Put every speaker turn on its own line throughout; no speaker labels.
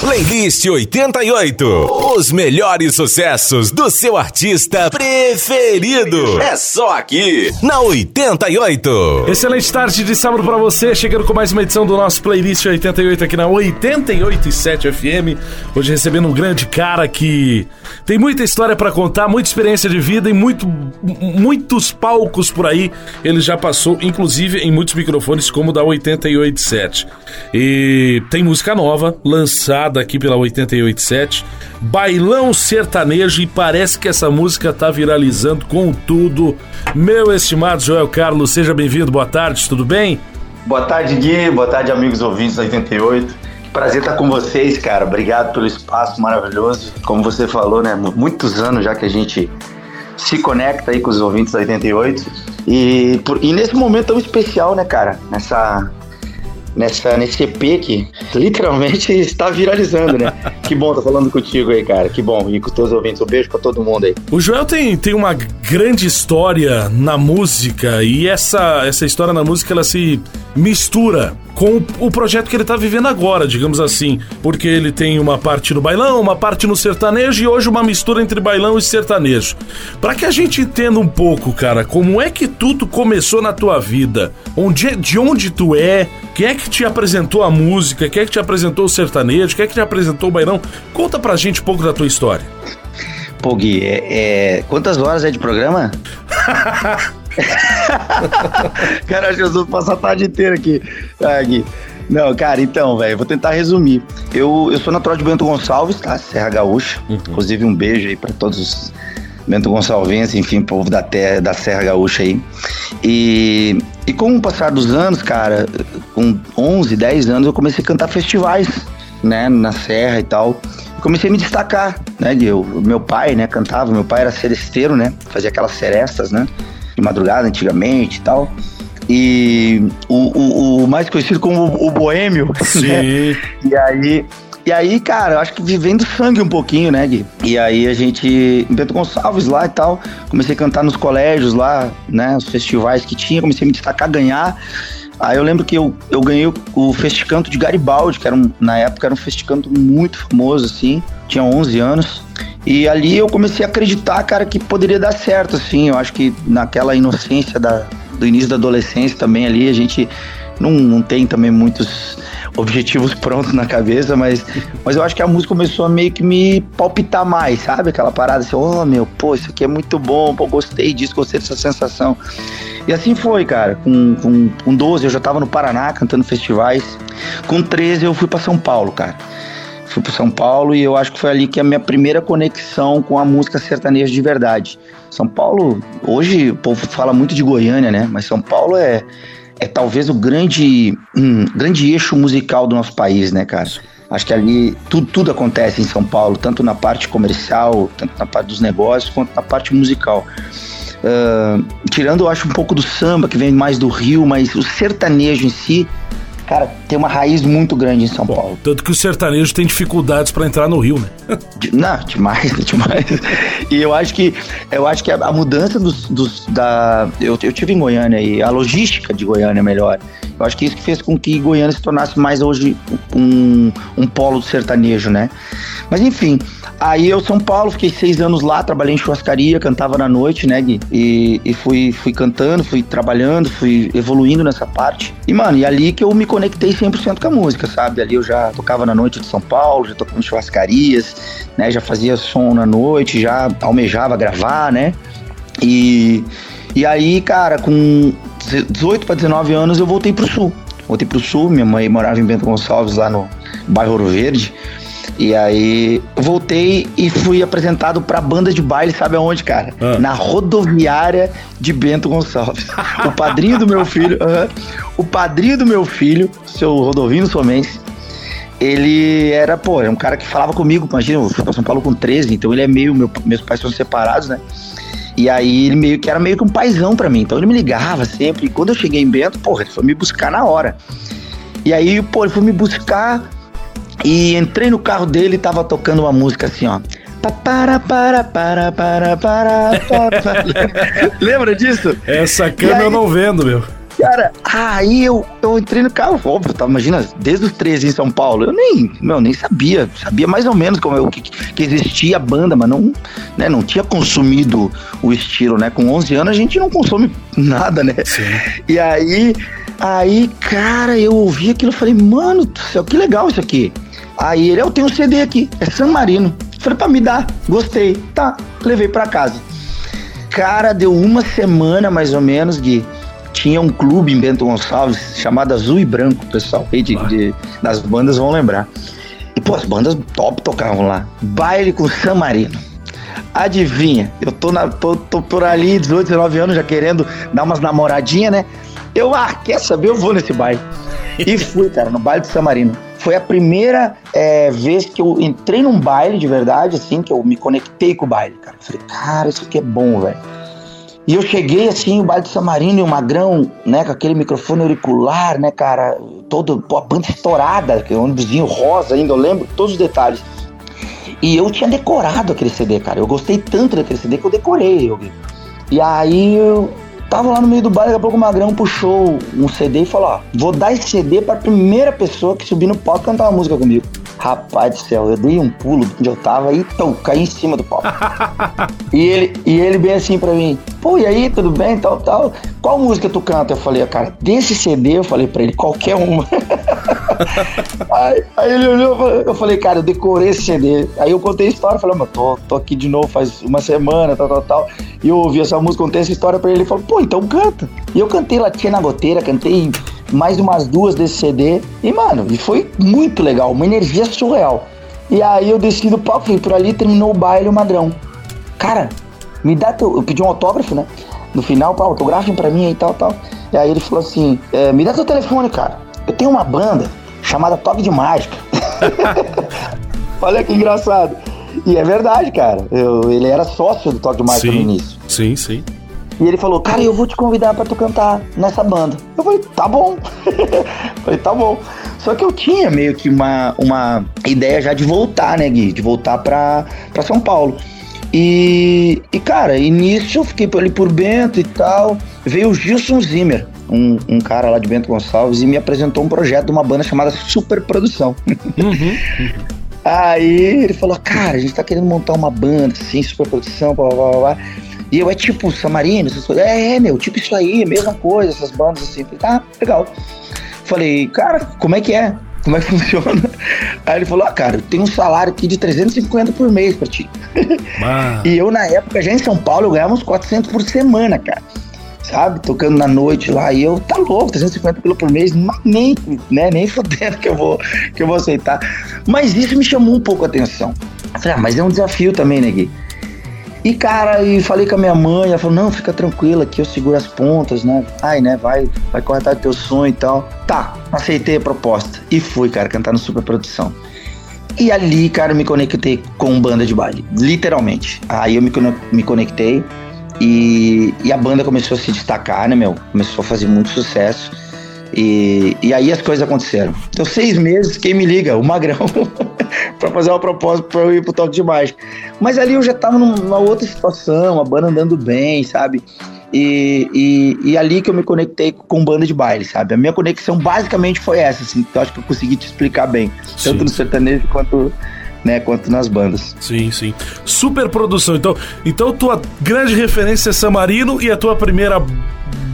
Playlist 88. Os melhores sucessos do seu artista preferido. É só aqui, na 88.
Excelente tarde de sábado para você, chegando com mais uma edição do nosso Playlist 88 aqui na 887 FM. Hoje recebendo um grande cara que tem muita história para contar, muita experiência de vida e muito, muitos palcos por aí. Ele já passou, inclusive, em muitos microfones, como o da 887. E tem música nova, lançada aqui pela 887. Bailão Sertanejo e parece que essa música tá viralizando com tudo. Meu estimado Joel Carlos, seja bem-vindo, boa tarde, tudo bem?
Boa tarde, Gui, boa tarde, amigos ouvintes da 88. Prazer estar com vocês, cara. Obrigado pelo espaço maravilhoso. Como você falou, né? Muitos anos já que a gente se conecta aí com os ouvintes da 88. E, por, e nesse momento tão especial, né, cara? Nessa, nessa, nesse EP que literalmente está viralizando, né? que bom estar falando contigo aí, cara. Que bom. E com todos os ouvintes. Um beijo pra todo mundo aí.
O Joel tem, tem uma grande história na música e essa, essa história na música ela se mistura com o projeto que ele tá vivendo agora, digamos assim. Porque ele tem uma parte no bailão, uma parte no sertanejo e hoje uma mistura entre bailão e sertanejo. Para que a gente entenda um pouco, cara, como é que tudo começou na tua vida? Onde, de onde tu é? Quem é que te apresentou a música? Quem é que te apresentou o sertanejo? Quem é que te apresentou o bailão? Conta pra gente um pouco da tua história.
Pô, Gui, é, é... quantas horas é de programa? cara, acho que eu vou passar a tarde inteira aqui. Ah, Gui. Não, cara, então, velho, vou tentar resumir. Eu, eu sou natural de Bento Gonçalves, tá? Serra Gaúcha. Uhum. Inclusive, um beijo aí pra todos os Bento Gonçalvenses, enfim, povo da terra, da Serra Gaúcha aí. E, e com o passar dos anos, cara, com 11, 10 anos, eu comecei a cantar festivais, né, na Serra e tal comecei a me destacar, né? Eu, meu pai, né, cantava, meu pai era seresteiro, né? Fazia aquelas serestas, né? De madrugada antigamente e tal. E o, o, o mais conhecido como o, o Boêmio.
Sim. Né?
E aí. E aí, cara, eu acho que vivendo sangue um pouquinho, né, Gui? E aí a gente, em Bento Gonçalves lá e tal, comecei a cantar nos colégios lá, né, os festivais que tinha, comecei a me destacar, ganhar. Aí eu lembro que eu, eu ganhei o, Festicanto de Garibaldi, que era um, na época era um festicanto muito famoso, assim. Tinha 11 anos. E ali eu comecei a acreditar, cara, que poderia dar certo, assim. Eu acho que naquela inocência da, do início da adolescência também ali, a gente não, não tem também muitos objetivos prontos na cabeça, mas, mas eu acho que a música começou a meio que me palpitar mais, sabe? Aquela parada assim, oh meu, pô, isso aqui é muito bom, pô, gostei disso, gostei dessa sensação. E assim foi, cara. Com, com, com 12 eu já tava no Paraná cantando festivais. Com 13 eu fui para São Paulo, cara. Fui para São Paulo e eu acho que foi ali que a minha primeira conexão com a música sertaneja de verdade. São Paulo, hoje o povo fala muito de Goiânia, né? Mas São Paulo é é talvez o grande, um, grande eixo musical do nosso país, né, cara? Acho que ali tudo, tudo acontece em São Paulo, tanto na parte comercial, tanto na parte dos negócios, quanto na parte musical. Uh, tirando, eu acho, um pouco do samba, que vem mais do Rio, mas o sertanejo em si, cara, tem uma raiz muito grande em São Bom, Paulo.
Tanto que o sertanejo tem dificuldades para entrar no Rio, né?
Não, demais, demais. E eu acho que eu acho que a, a mudança dos, dos, da eu, eu tive em Goiânia e a logística de Goiânia melhor. Eu acho que isso que fez com que Goiânia se tornasse mais hoje um, um polo do sertanejo, né? Mas enfim, Aí eu, São Paulo, fiquei seis anos lá, trabalhei em churrascaria, cantava na noite, né, Gui? E, e fui, fui cantando, fui trabalhando, fui evoluindo nessa parte. E, mano, e ali que eu me conectei 100% com a música, sabe? Ali eu já tocava na noite de São Paulo, já tocava em churrascarias, né? Já fazia som na noite, já almejava gravar, né? E, e aí, cara, com 18 para 19 anos eu voltei pro sul. Voltei pro sul, minha mãe morava em Bento Gonçalves, lá no bairro Ouro Verde. E aí voltei e fui apresentado pra banda de baile, sabe aonde, cara? Ah. Na rodoviária de Bento Gonçalves. o padrinho do meu filho, uh -huh, o padrinho do meu filho, seu Rodovino Somense, ele era, pô, é um cara que falava comigo, imagina, eu fui pra São Paulo com 13, então ele é meio, meu, meus pais são separados, né? E aí ele meio que era meio que um paizão para mim. Então ele me ligava sempre. E quando eu cheguei em Bento, porra, ele foi me buscar na hora. E aí, pô, ele foi me buscar e entrei no carro dele e tava tocando uma música assim, ó. Para, para, para, para, para, para. Lembra disso?
Essa câmera eu não vendo, meu.
Cara, aí eu, eu entrei no carro, óbvio, tá, imagina, desde os 13 em São Paulo, eu nem, meu, nem sabia, sabia mais ou menos como eu, que, que existia a banda, mas não, né, não tinha consumido o estilo, né? Com 11 anos a gente não consome nada, né? Sim. E aí, aí, cara, eu ouvi aquilo e falei, mano do céu, que legal isso aqui. Aí ele, eu tenho um CD aqui, é San Marino. Falei, pra me dar, gostei. Tá, levei pra casa. Cara, deu uma semana mais ou menos, Gui. Tinha um clube em Bento Gonçalves chamado Azul e Branco, pessoal. Aí de, de, das bandas vão lembrar. E, pô, as bandas top tocavam lá. Baile com San Marino. Adivinha, eu tô, na, tô, tô por ali, 18, 19 anos, já querendo dar umas namoradinhas, né? Eu, ah, quer saber? Eu vou nesse baile. E fui, cara, no baile de San Marino. Foi a primeira é, vez que eu entrei num baile de verdade, assim, que eu me conectei com o baile, cara. falei, cara, isso aqui é bom, velho. E eu cheguei assim, o baile de Samarino e o Magrão, né, com aquele microfone auricular, né, cara, todo, pô, a banda estourada, que é um ônibusinho rosa ainda, eu lembro todos os detalhes. E eu tinha decorado aquele CD, cara. Eu gostei tanto daquele CD que eu decorei. Eu, e aí eu, Tava lá no meio do bar, daqui a pouco o Magrão puxou um CD e falou: Ó, vou dar esse CD pra primeira pessoa que subir no palco cantar uma música comigo. Rapaz do céu, eu dei um pulo onde eu tava e então, caí em cima do palco. e, ele, e ele bem assim pra mim: Pô, e aí, tudo bem? Tal, tal. Qual música tu canta? Eu falei: Cara, desse CD, eu falei pra ele: Qualquer uma. aí, aí, ele olhou, eu falei, cara, eu decorei esse CD. Aí eu contei a história, falei, mas tô, tô aqui de novo faz uma semana, tal, tal, tal. E eu ouvi essa música, contei essa história pra ele, ele falou, pô, então canta. E eu cantei Latinha na Goteira, cantei mais umas duas desse CD. E, mano, e foi muito legal, uma energia surreal. E aí eu desci do palco, fui por ali, terminou o baile, o Madrão. Cara, me dá teu... Eu pedi um autógrafo, né? No final, pá, autografem pra mim e tal, tal. E aí ele falou assim, é, me dá teu telefone, cara. Eu tenho uma banda chamada Toque de Mágica. Olha que engraçado. E é verdade, cara. Eu, ele era sócio do Toque de Mágica
sim,
no início.
Sim, sim.
E ele falou, cara, eu vou te convidar para tu cantar nessa banda. Eu falei, tá bom. falei, tá bom. Só que eu tinha meio que uma, uma ideia já de voltar, né, Gui? De voltar pra, pra São Paulo. E, e, cara, início eu fiquei ali por Bento e tal. Veio o Gilson Zimmer, um, um, cara lá de Bento Gonçalves, e me apresentou um projeto de uma banda chamada Superprodução. Uhum. Aí ele falou, cara, a gente tá querendo montar uma banda, assim, superprodução, blá blá blá blá. E eu, é tipo Samarino, essas coisas. É, é, meu, tipo isso aí, mesma coisa, essas bandas assim. Falei, tá, legal. Falei, cara, como é que é? Como é que funciona? Aí ele falou, ah, cara, eu tenho um salário aqui de 350 por mês pra ti. e eu, na época, já em São Paulo, eu ganhava uns 400 por semana, cara sabe? Tocando na noite lá. E eu, tá louco, 350 pila por mês, nem, né, nem fodendo que eu, vou, que eu vou aceitar. Mas isso me chamou um pouco a atenção. falei, ah, mas é um desafio também, né, Gui? E, cara, e falei com a minha mãe, ela falou, não, fica tranquila que eu seguro as pontas, né? Ai, né, vai, vai do teu sonho e tal. Tá, aceitei a proposta. E fui, cara, cantar no Superprodução. E ali, cara, me conectei com banda de baile, literalmente. Aí eu me, me conectei, e, e a banda começou a se destacar, né, meu? Começou a fazer muito sucesso. E, e aí as coisas aconteceram. Então, seis meses, quem me liga? O Magrão, para fazer uma proposta para eu ir pro Toque de Mágica. Mas ali eu já tava numa outra situação, a banda andando bem, sabe? E, e, e, ali que eu me conectei com banda de baile, sabe? A minha conexão basicamente foi essa, assim, que eu acho que eu consegui te explicar bem, sim, tanto no sertanejo quanto né, quanto nas bandas.
Sim, sim. Super produção. Então, então tua grande referência é Samarino e a tua primeira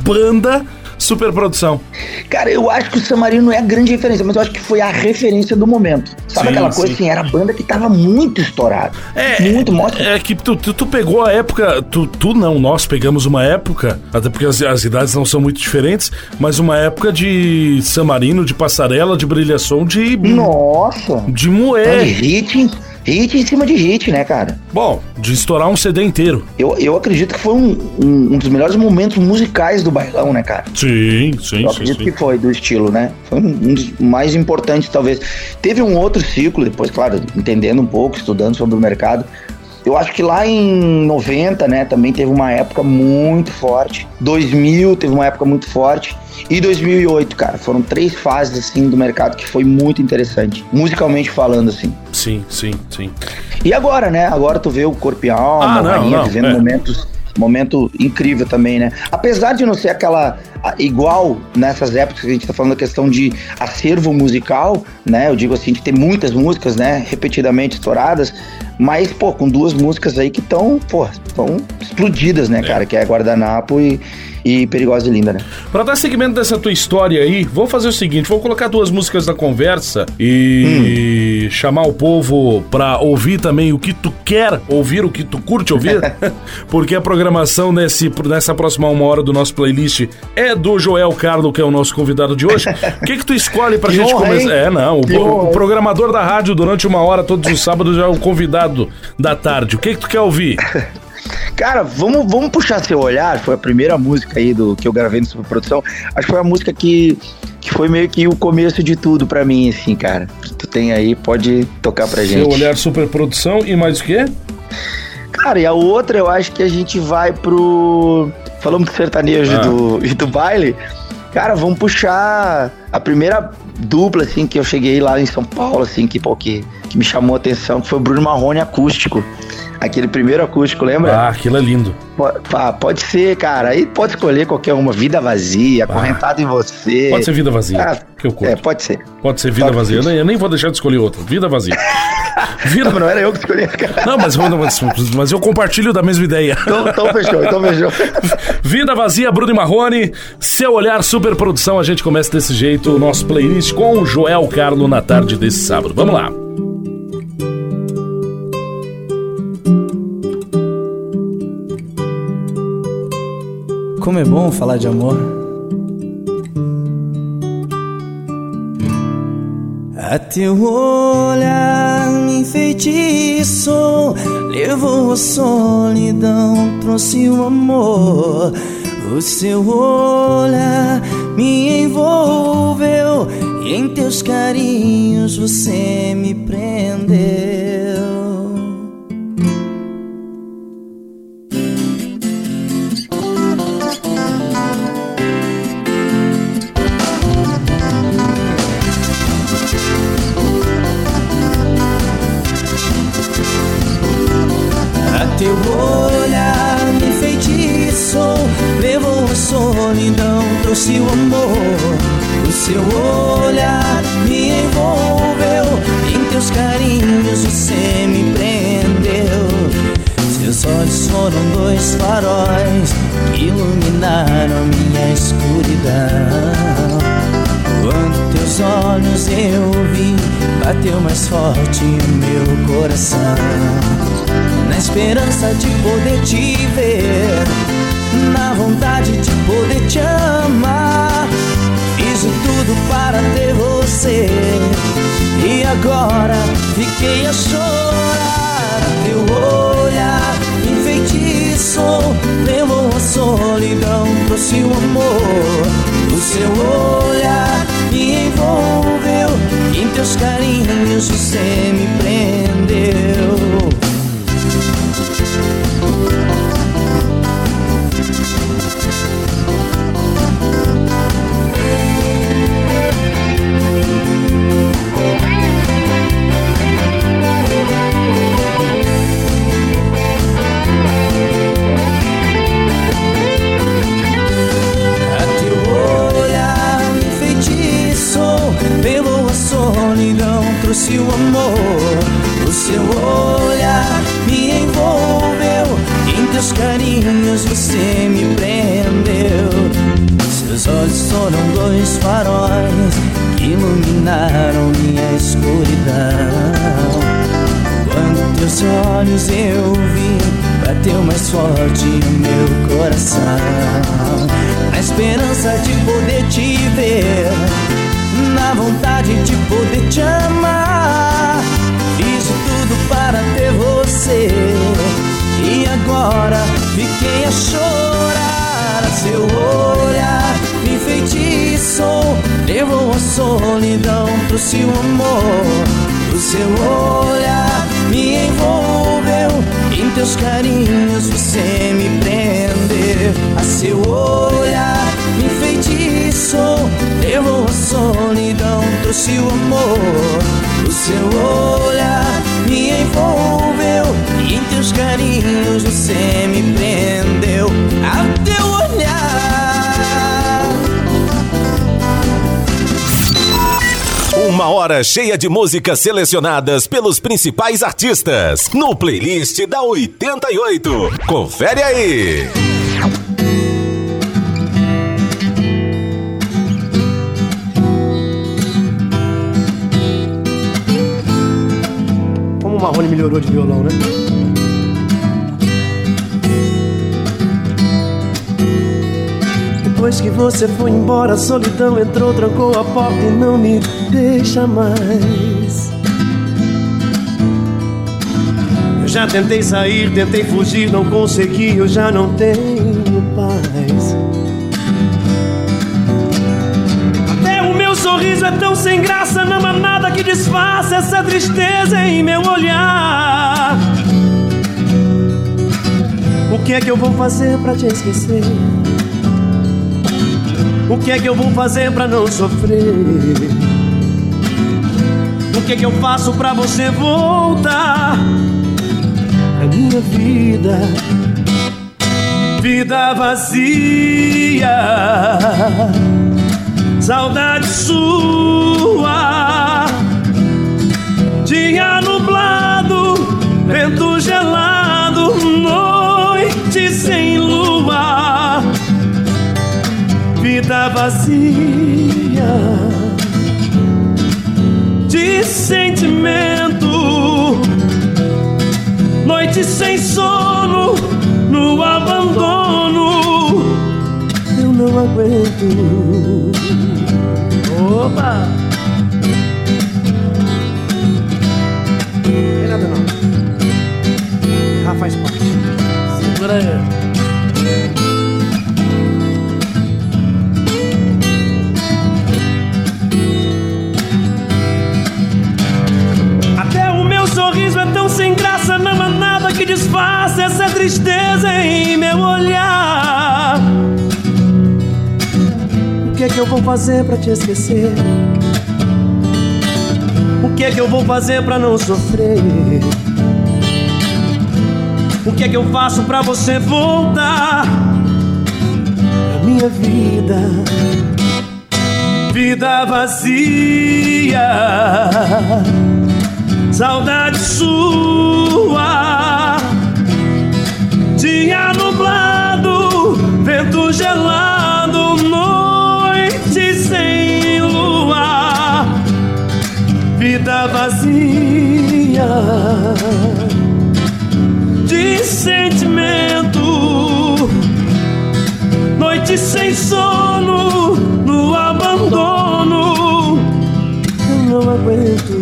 banda superprodução.
Cara, eu acho que o Samarino é a grande referência, mas eu acho que foi a referência do momento. Sabe sim, aquela coisa sim. assim? Era a banda que tava muito estourada.
É, muito, mostra. É que tu, tu, tu, pegou a época. Tu, tu não, nós pegamos uma época, até porque as, as idades não são muito diferentes, mas uma época de Samarino, de passarela, de brilhação, de.
Nossa!
De moer.
De hit hit em cima de hit, né, cara?
Bom, de estourar um CD inteiro.
Eu, eu acredito que foi um, um, um dos melhores momentos musicais do bailão, né, cara?
Sim, sim,
eu acredito
sim,
que foi do estilo, né? Foi um, um dos mais importantes, talvez. Teve um outro ciclo, depois, claro, entendendo um pouco, estudando sobre o mercado. Eu acho que lá em 90, né, também teve uma época muito forte. 2000 teve uma época muito forte. E 2008, cara, foram três fases assim do mercado que foi muito interessante, musicalmente falando assim.
Sim, sim, sim.
E agora, né? Agora tu vê o Corpo e Alma, ah, não, não, vivendo é. momentos Momento incrível também, né? Apesar de não ser aquela igual nessas épocas que a gente tá falando da questão de acervo musical, né? Eu digo assim, de ter muitas músicas, né? Repetidamente estouradas, mas, pô, com duas músicas aí que estão, pô, estão explodidas, né, é. cara? Que é Guardanapo e, e Perigosa e Linda, né?
Pra dar seguimento dessa tua história aí, vou fazer o seguinte: vou colocar duas músicas na conversa e hum. chamar o povo pra ouvir também o que tu quer ouvir, o que tu curte ouvir, porque a programação nesse, nessa próxima uma hora do nosso playlist é do Joel Carlo, que é o nosso convidado de hoje. O que, que tu escolhe pra que gente começar? É, não, o, o, programador da rádio durante uma hora todos os sábados já é o convidado da tarde. O que, que tu quer ouvir?
Cara, vamos, vamos puxar seu olhar. Foi a primeira música aí do que eu gravei no Superprodução. Acho que foi a música que, que foi meio que o começo de tudo para mim, assim, cara. Tu tem aí, pode tocar pra gente.
Seu olhar Superprodução e mais o quê?
Cara, e a outra eu acho que a gente vai pro. Falamos do sertanejo ah. do, e do baile. Cara, vamos puxar a primeira dupla, assim, que eu cheguei lá em São Paulo, assim, que, pô, que, que me chamou a atenção, que foi o Bruno Marrone acústico. Aquele primeiro acústico, lembra?
Ah, aquilo é lindo.
Pode, pode ser, cara. Aí pode escolher qualquer uma. Vida vazia, ah. correntado em você.
Pode ser vida vazia. Ah,
que eu curto. É, pode ser.
Pode ser vida vazia. Eu nem, eu nem, vou deixar de escolher outra. Vida vazia.
Vida... Não, não era eu que escolhi, cara.
Não, mas, mas, mas eu compartilho da mesma ideia.
Então, então fechou, então fechou.
Vida vazia, Bruno e Marrone. Seu olhar, super produção. A gente começa desse jeito o nosso playlist com o Joel Carlo na tarde desse sábado. Vamos lá.
Como é bom falar de amor. A teu olhar me enfeitiçou, levou a solidão, trouxe o amor. O seu olhar me envolveu, e em teus carinhos você me prendeu. O amor. O seu olhar me envolveu. Em teus carinhos você me prendeu. Seus olhos foram dois faróis que iluminaram minha escuridão. Quando teus olhos eu vi, bateu mais forte o meu coração. Na esperança de poder te ver na vontade de poder te amar. Fiz tudo para ter você e agora fiquei a chorar. Teu olhar enfeitiçou, levou a solidão, trouxe o amor. O seu olhar me envolveu, em teus carinhos você me prendeu.
Cheia de músicas selecionadas pelos principais artistas no playlist da 88. Confere aí.
Como o Marrone melhorou de violão, né? Depois que você foi embora, a solidão entrou, trancou a porta e não me deixa mais. Eu já tentei sair, tentei fugir, não consegui, eu já não tenho paz. Até o meu sorriso é tão sem graça, não há nada que disfarce essa tristeza em meu olhar. O que é que eu vou fazer pra te esquecer? O que é que eu vou fazer pra não sofrer? O que é que eu faço pra você voltar? A minha vida, vida vazia, saudade sua, dia nublado, vento gelado, noite sem lua vida vazia de sentimento, noite sem sono, no abandono. Eu não aguento. Opa! Tem nada não. Ah, faz parte. Segura aí. Disfarce essa tristeza em meu olhar. O que é que eu vou fazer pra te esquecer? O que é que eu vou fazer pra não sofrer? O que é que eu faço pra você voltar? A minha vida, vida vazia saudade sua. Dia nublado, vento gelado, noite sem lua, vida vazia de sentimento, noite sem sono, no abandono. Eu não aguento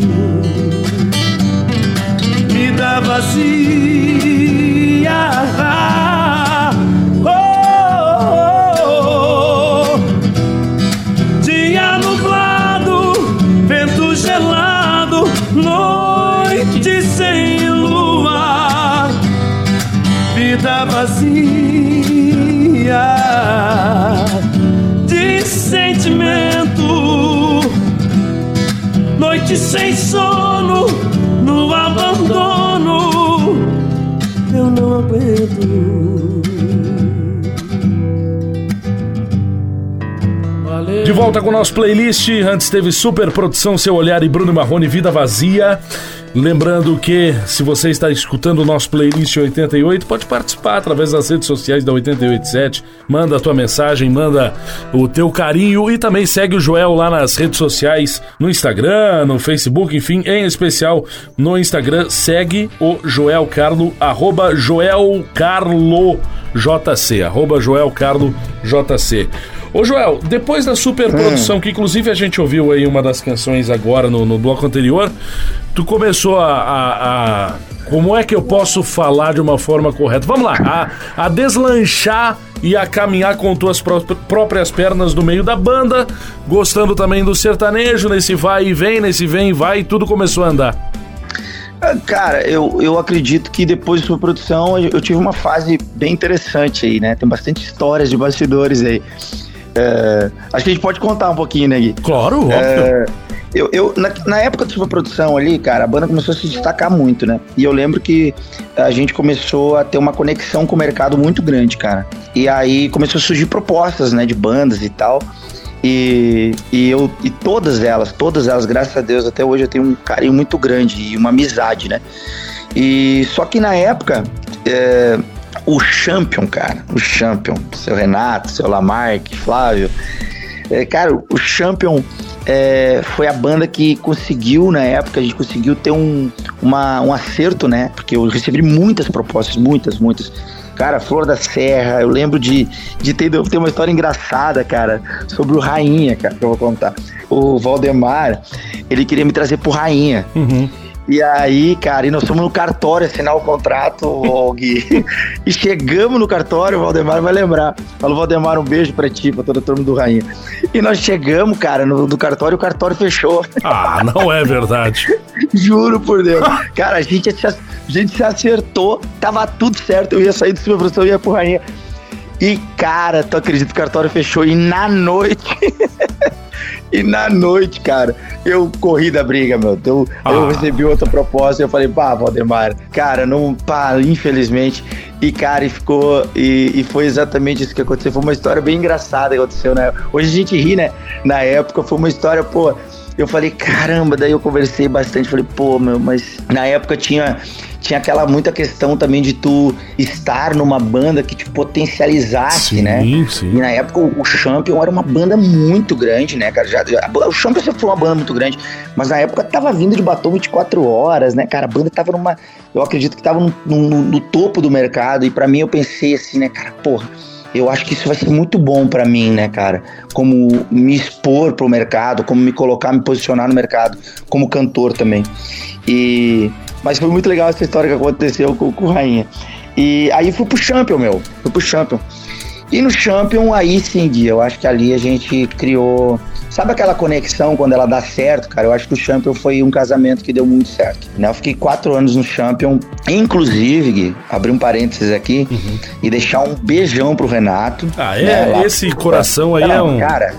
vida vazia.
Volta com o nosso playlist. Antes teve Super Produção Seu Olhar e Bruno Marrone Vida Vazia. Lembrando que se você está escutando o nosso playlist 88, pode participar através das redes sociais da 887. Manda a tua mensagem, manda o teu carinho e também segue o Joel lá nas redes sociais, no Instagram, no Facebook, enfim, em especial no Instagram, segue o Joel Carlo, arroba Joel Carlo JC, arroba Joel Carlo JC. Ô Joel, depois da super produção, que inclusive a gente ouviu aí uma das canções agora no, no bloco anterior, tu começou a, a, a- Como é que eu posso falar de uma forma correta? Vamos lá, a, a deslanchar e a caminhar com tuas pró- próprias pernas no meio da banda, gostando também do sertanejo, nesse vai e vem, nesse vem e vai, e tudo começou a andar.
Ah, Cara, eu, eu acredito que depois de sua produção eu, eu tive uma fase bem interessante aí, né? Tem bastante histórias de bastidores aí. É, acho que a gente pode contar um pouquinho, né, Gui?
Claro, óbvio.
É, eu, eu, na, na época da sua produção ali, cara, a banda começou a se destacar muito, né? E eu lembro que a gente começou a ter uma conexão com o mercado muito grande, cara. E aí começou a surgir propostas, né, de bandas e tal. E, e eu e todas elas, todas elas, graças a Deus, até hoje eu tenho um carinho muito grande e uma amizade, né? E só que na época, é, o Champion, cara, o Champion, seu Renato, seu Lamarck, Flávio, é, cara, o Champion é, foi a banda que conseguiu, na época, a gente conseguiu ter um, uma, um acerto, né? Porque eu recebi muitas propostas, muitas, muitas. Cara, Flor da Serra, eu lembro de, de ter, ter uma história engraçada, cara, sobre o Rainha, cara, que eu vou contar. O Valdemar, ele queria me trazer pro Rainha.
Uhum.
E aí, cara, e nós fomos no cartório assinar o contrato, o Gui. e chegamos no cartório, o Valdemar vai lembrar. Falou, Valdemar, um beijo pra ti, pra toda a turma do Rainha. E nós chegamos, cara, no, no cartório, o cartório fechou.
Ah, não é verdade.
Juro por Deus. cara, a gente, se, a gente se acertou, tava tudo certo. Eu ia sair do cima professor, ia pro Rainha. E, cara, tu acredita que o cartório fechou? E na noite. E na noite, cara, eu corri da briga, meu. Eu, ah. eu recebi outra proposta e eu falei, pá, Valdemar, cara, não, pá, infelizmente. E, cara, e ficou. E, e, foi exatamente isso que aconteceu. Foi uma história bem engraçada que aconteceu, né? Hoje a gente ri, né? Na época foi uma história, pô. Eu falei, caramba, daí eu conversei bastante. Falei, pô, meu, mas na época tinha tinha aquela muita questão também de tu estar numa banda que te potencializasse,
sim,
né?
Sim.
E na época o Champion era uma banda muito grande, né, cara? Já, já, o Champion sempre foi uma banda muito grande, mas na época tava vindo de batom 24 horas, né, cara? A banda tava numa. Eu acredito que tava no, no, no topo do mercado, e para mim eu pensei assim, né, cara, porra eu acho que isso vai ser muito bom para mim, né, cara? Como me expor pro mercado, como me colocar, me posicionar no mercado, como cantor também. E mas foi muito legal essa história que aconteceu com, com o Rainha. E aí fui pro Champion, meu. Fui pro Champion. E no Champion, aí sim, Gui, eu acho que ali a gente criou. Sabe aquela conexão quando ela dá certo, cara? Eu acho que o Champion foi um casamento que deu muito certo. Né? Eu fiquei quatro anos no Champion, inclusive, Gui, abrir um parênteses aqui uhum. e deixar um beijão pro Renato.
Ah, é? Né? Esse coração aí é um.
Cara,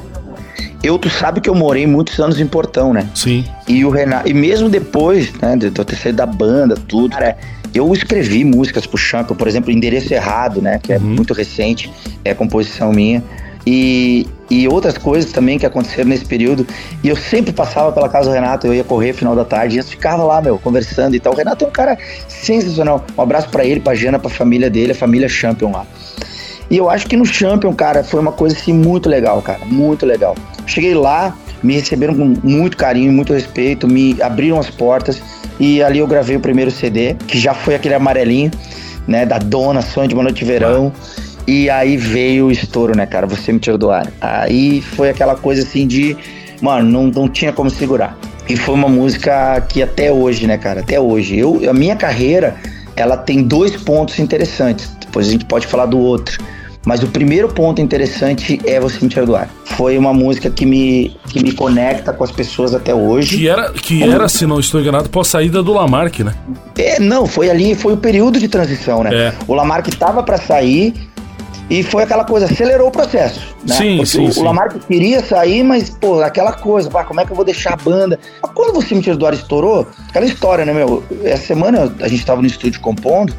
eu, tu sabe que eu morei muitos anos em Portão, né?
Sim.
E o Renato, e mesmo depois, né, de eu ter saído da banda, tudo, cara, eu escrevi músicas pro Champion, por exemplo, Endereço Errado, né, que é uhum. muito recente, é composição minha. E, e outras coisas também que aconteceram nesse período. E eu sempre passava pela casa do Renato, eu ia correr final da tarde, e eu ficava lá, meu, conversando e tal. O Renato é um cara sensacional. Um abraço para ele, pra Jana, pra família dele, a família Champion lá. E eu acho que no Champion, cara, foi uma coisa assim muito legal, cara, muito legal. Cheguei lá, me receberam com muito carinho, muito respeito, me abriram as portas e ali eu gravei o primeiro CD, que já foi aquele amarelinho, né, da Dona, Sonho de uma Noite de Verão. E aí veio o estouro, né, cara? Você me tirou do ar. Aí foi aquela coisa assim de, mano, não, não tinha como segurar. E foi uma música que até hoje, né, cara? Até hoje. Eu, a minha carreira, ela tem dois pontos interessantes. Depois a gente pode falar do outro. Mas o primeiro ponto interessante é Você Me Tira do Ar. Foi uma música que me, que me conecta com as pessoas até hoje.
Que era, que era se não estou enganado, pós saída do Lamarck, né?
É, não, foi ali, foi o período de transição, né? É. O Lamarck estava para sair e foi aquela coisa, acelerou o processo. Né?
Sim, Porque sim,
o,
sim.
Lamarck queria sair, mas, pô, aquela coisa, pá, como é que eu vou deixar a banda? Mas quando Você Me Tira do Ar estourou, aquela história, né, meu? Essa semana a gente estava no estúdio compondo.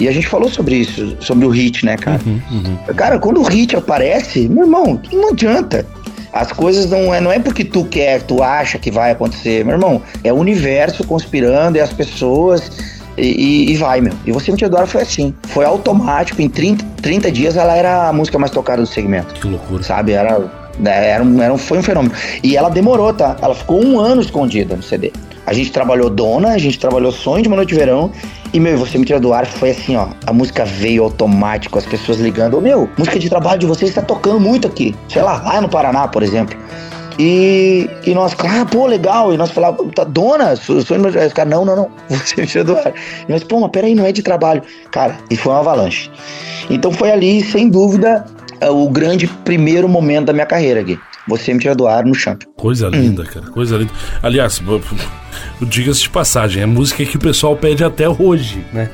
E a gente falou sobre isso, sobre o hit, né, cara? Uhum, uhum. Cara, quando o hit aparece, meu irmão, não adianta. As coisas não é, não é porque tu quer, tu acha que vai acontecer, meu irmão. É o universo conspirando, é as pessoas e, e, vai, meu. E você me adora foi assim. Foi automático, em 30, 30 dias ela era a música mais tocada do segmento.
Que loucura.
Sabe? Era, né, era, um, era um, foi um fenômeno. E ela demorou, tá? Ela ficou um ano escondida no CD. A gente trabalhou Dona, a gente trabalhou Sonho de uma Noite de Verão. E, meu, você me tira do ar, foi assim, ó. A música veio automático, as pessoas ligando. Ô, meu, música de trabalho de vocês está tocando muito aqui. Sei lá, lá no Paraná, por exemplo. E, e nós, ah, pô, legal. E nós falávamos, tá, dona, de uma Os caras, não, não, não, você me do ar. E nós, pô, mas peraí, não é de trabalho. Cara, e foi uma avalanche. Então foi ali, sem dúvida, o grande primeiro momento da minha carreira aqui. Você me tira do ar no champion.
Coisa linda, hum. cara, coisa linda. Aliás, diga-se de passagem, é música que o pessoal pede até hoje, né?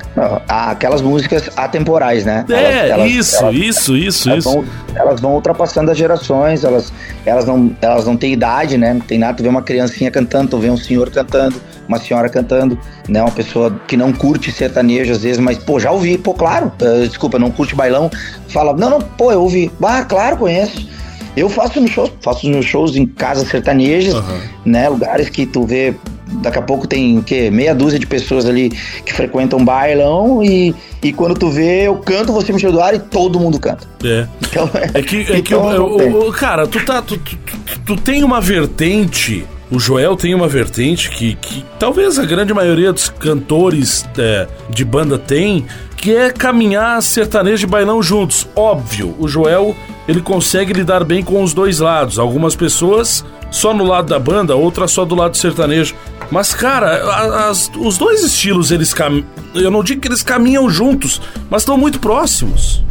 aquelas músicas atemporais, né?
É, elas, isso, elas, isso, isso,
elas
isso.
Vão, elas vão ultrapassando as gerações, elas, elas, não, elas não têm idade, né? Não tem nada, tu vê uma criancinha cantando, tu vê um senhor cantando, uma senhora cantando, né? Uma pessoa que não curte sertanejo às vezes, mas, pô, já ouvi, pô, claro, uh, desculpa, não curte bailão, fala, não, não, pô, eu ouvi, ah, claro, conheço. Eu faço meus shows, faço meus shows em casas sertanejas,
Aham.
né? Lugares que tu vê. Daqui a pouco tem o quê? Meia dúzia de pessoas ali que frequentam bailão e, e quando tu vê, eu canto você me do ar e todo mundo canta.
É.
Então,
É que, é que
então,
o-
tem.
o- cara, tu tá. Tu, tu, tu- tu tem uma vertente. O Joel tem uma vertente que, que talvez a grande maioria dos cantores é, de banda tem, que é caminhar sertanejo e bailão juntos. Óbvio, o Joel ele consegue lidar bem com os dois lados. Algumas pessoas só no lado da banda, outras só do lado sertanejo. Mas, cara, as- os dois estilos, eles caminham. Eu não digo que eles caminham juntos, mas estão muito próximos.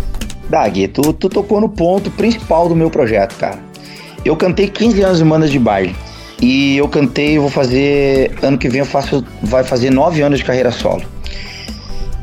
Dag, tu, tu tocou no ponto principal do meu projeto, cara. Eu cantei 15 anos em bandas de baile. E eu cantei, vou fazer. Ano que vem eu faço. Vai fazer 9 anos de carreira solo.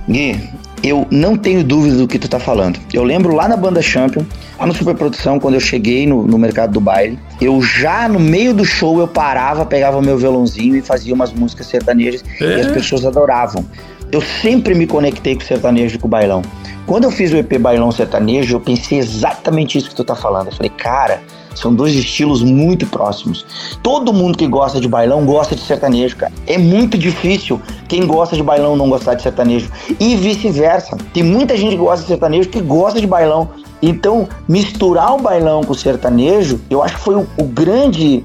Gui, eu não tenho dúvida do que tu tá falando. Eu lembro lá na banda Champion, lá no Superprodução, quando eu cheguei no, no mercado do baile, eu já no meio do show eu parava, pegava meu violãozinho e fazia umas músicas sertanejas
É?
e as pessoas adoravam. Eu sempre me conectei com o sertanejo e com o bailão. Quando eu fiz o EP Bailão Sertanejo, eu pensei exatamente isso que tu tá falando. Eu falei, cara, são dois estilos muito próximos. Todo mundo que gosta de bailão gosta de sertanejo, cara. É muito difícil quem gosta de bailão não gostar de sertanejo. E vice-versa. Tem muita gente que gosta de sertanejo que gosta de bailão. Então, misturar o bailão com o sertanejo, eu acho que foi o, o grande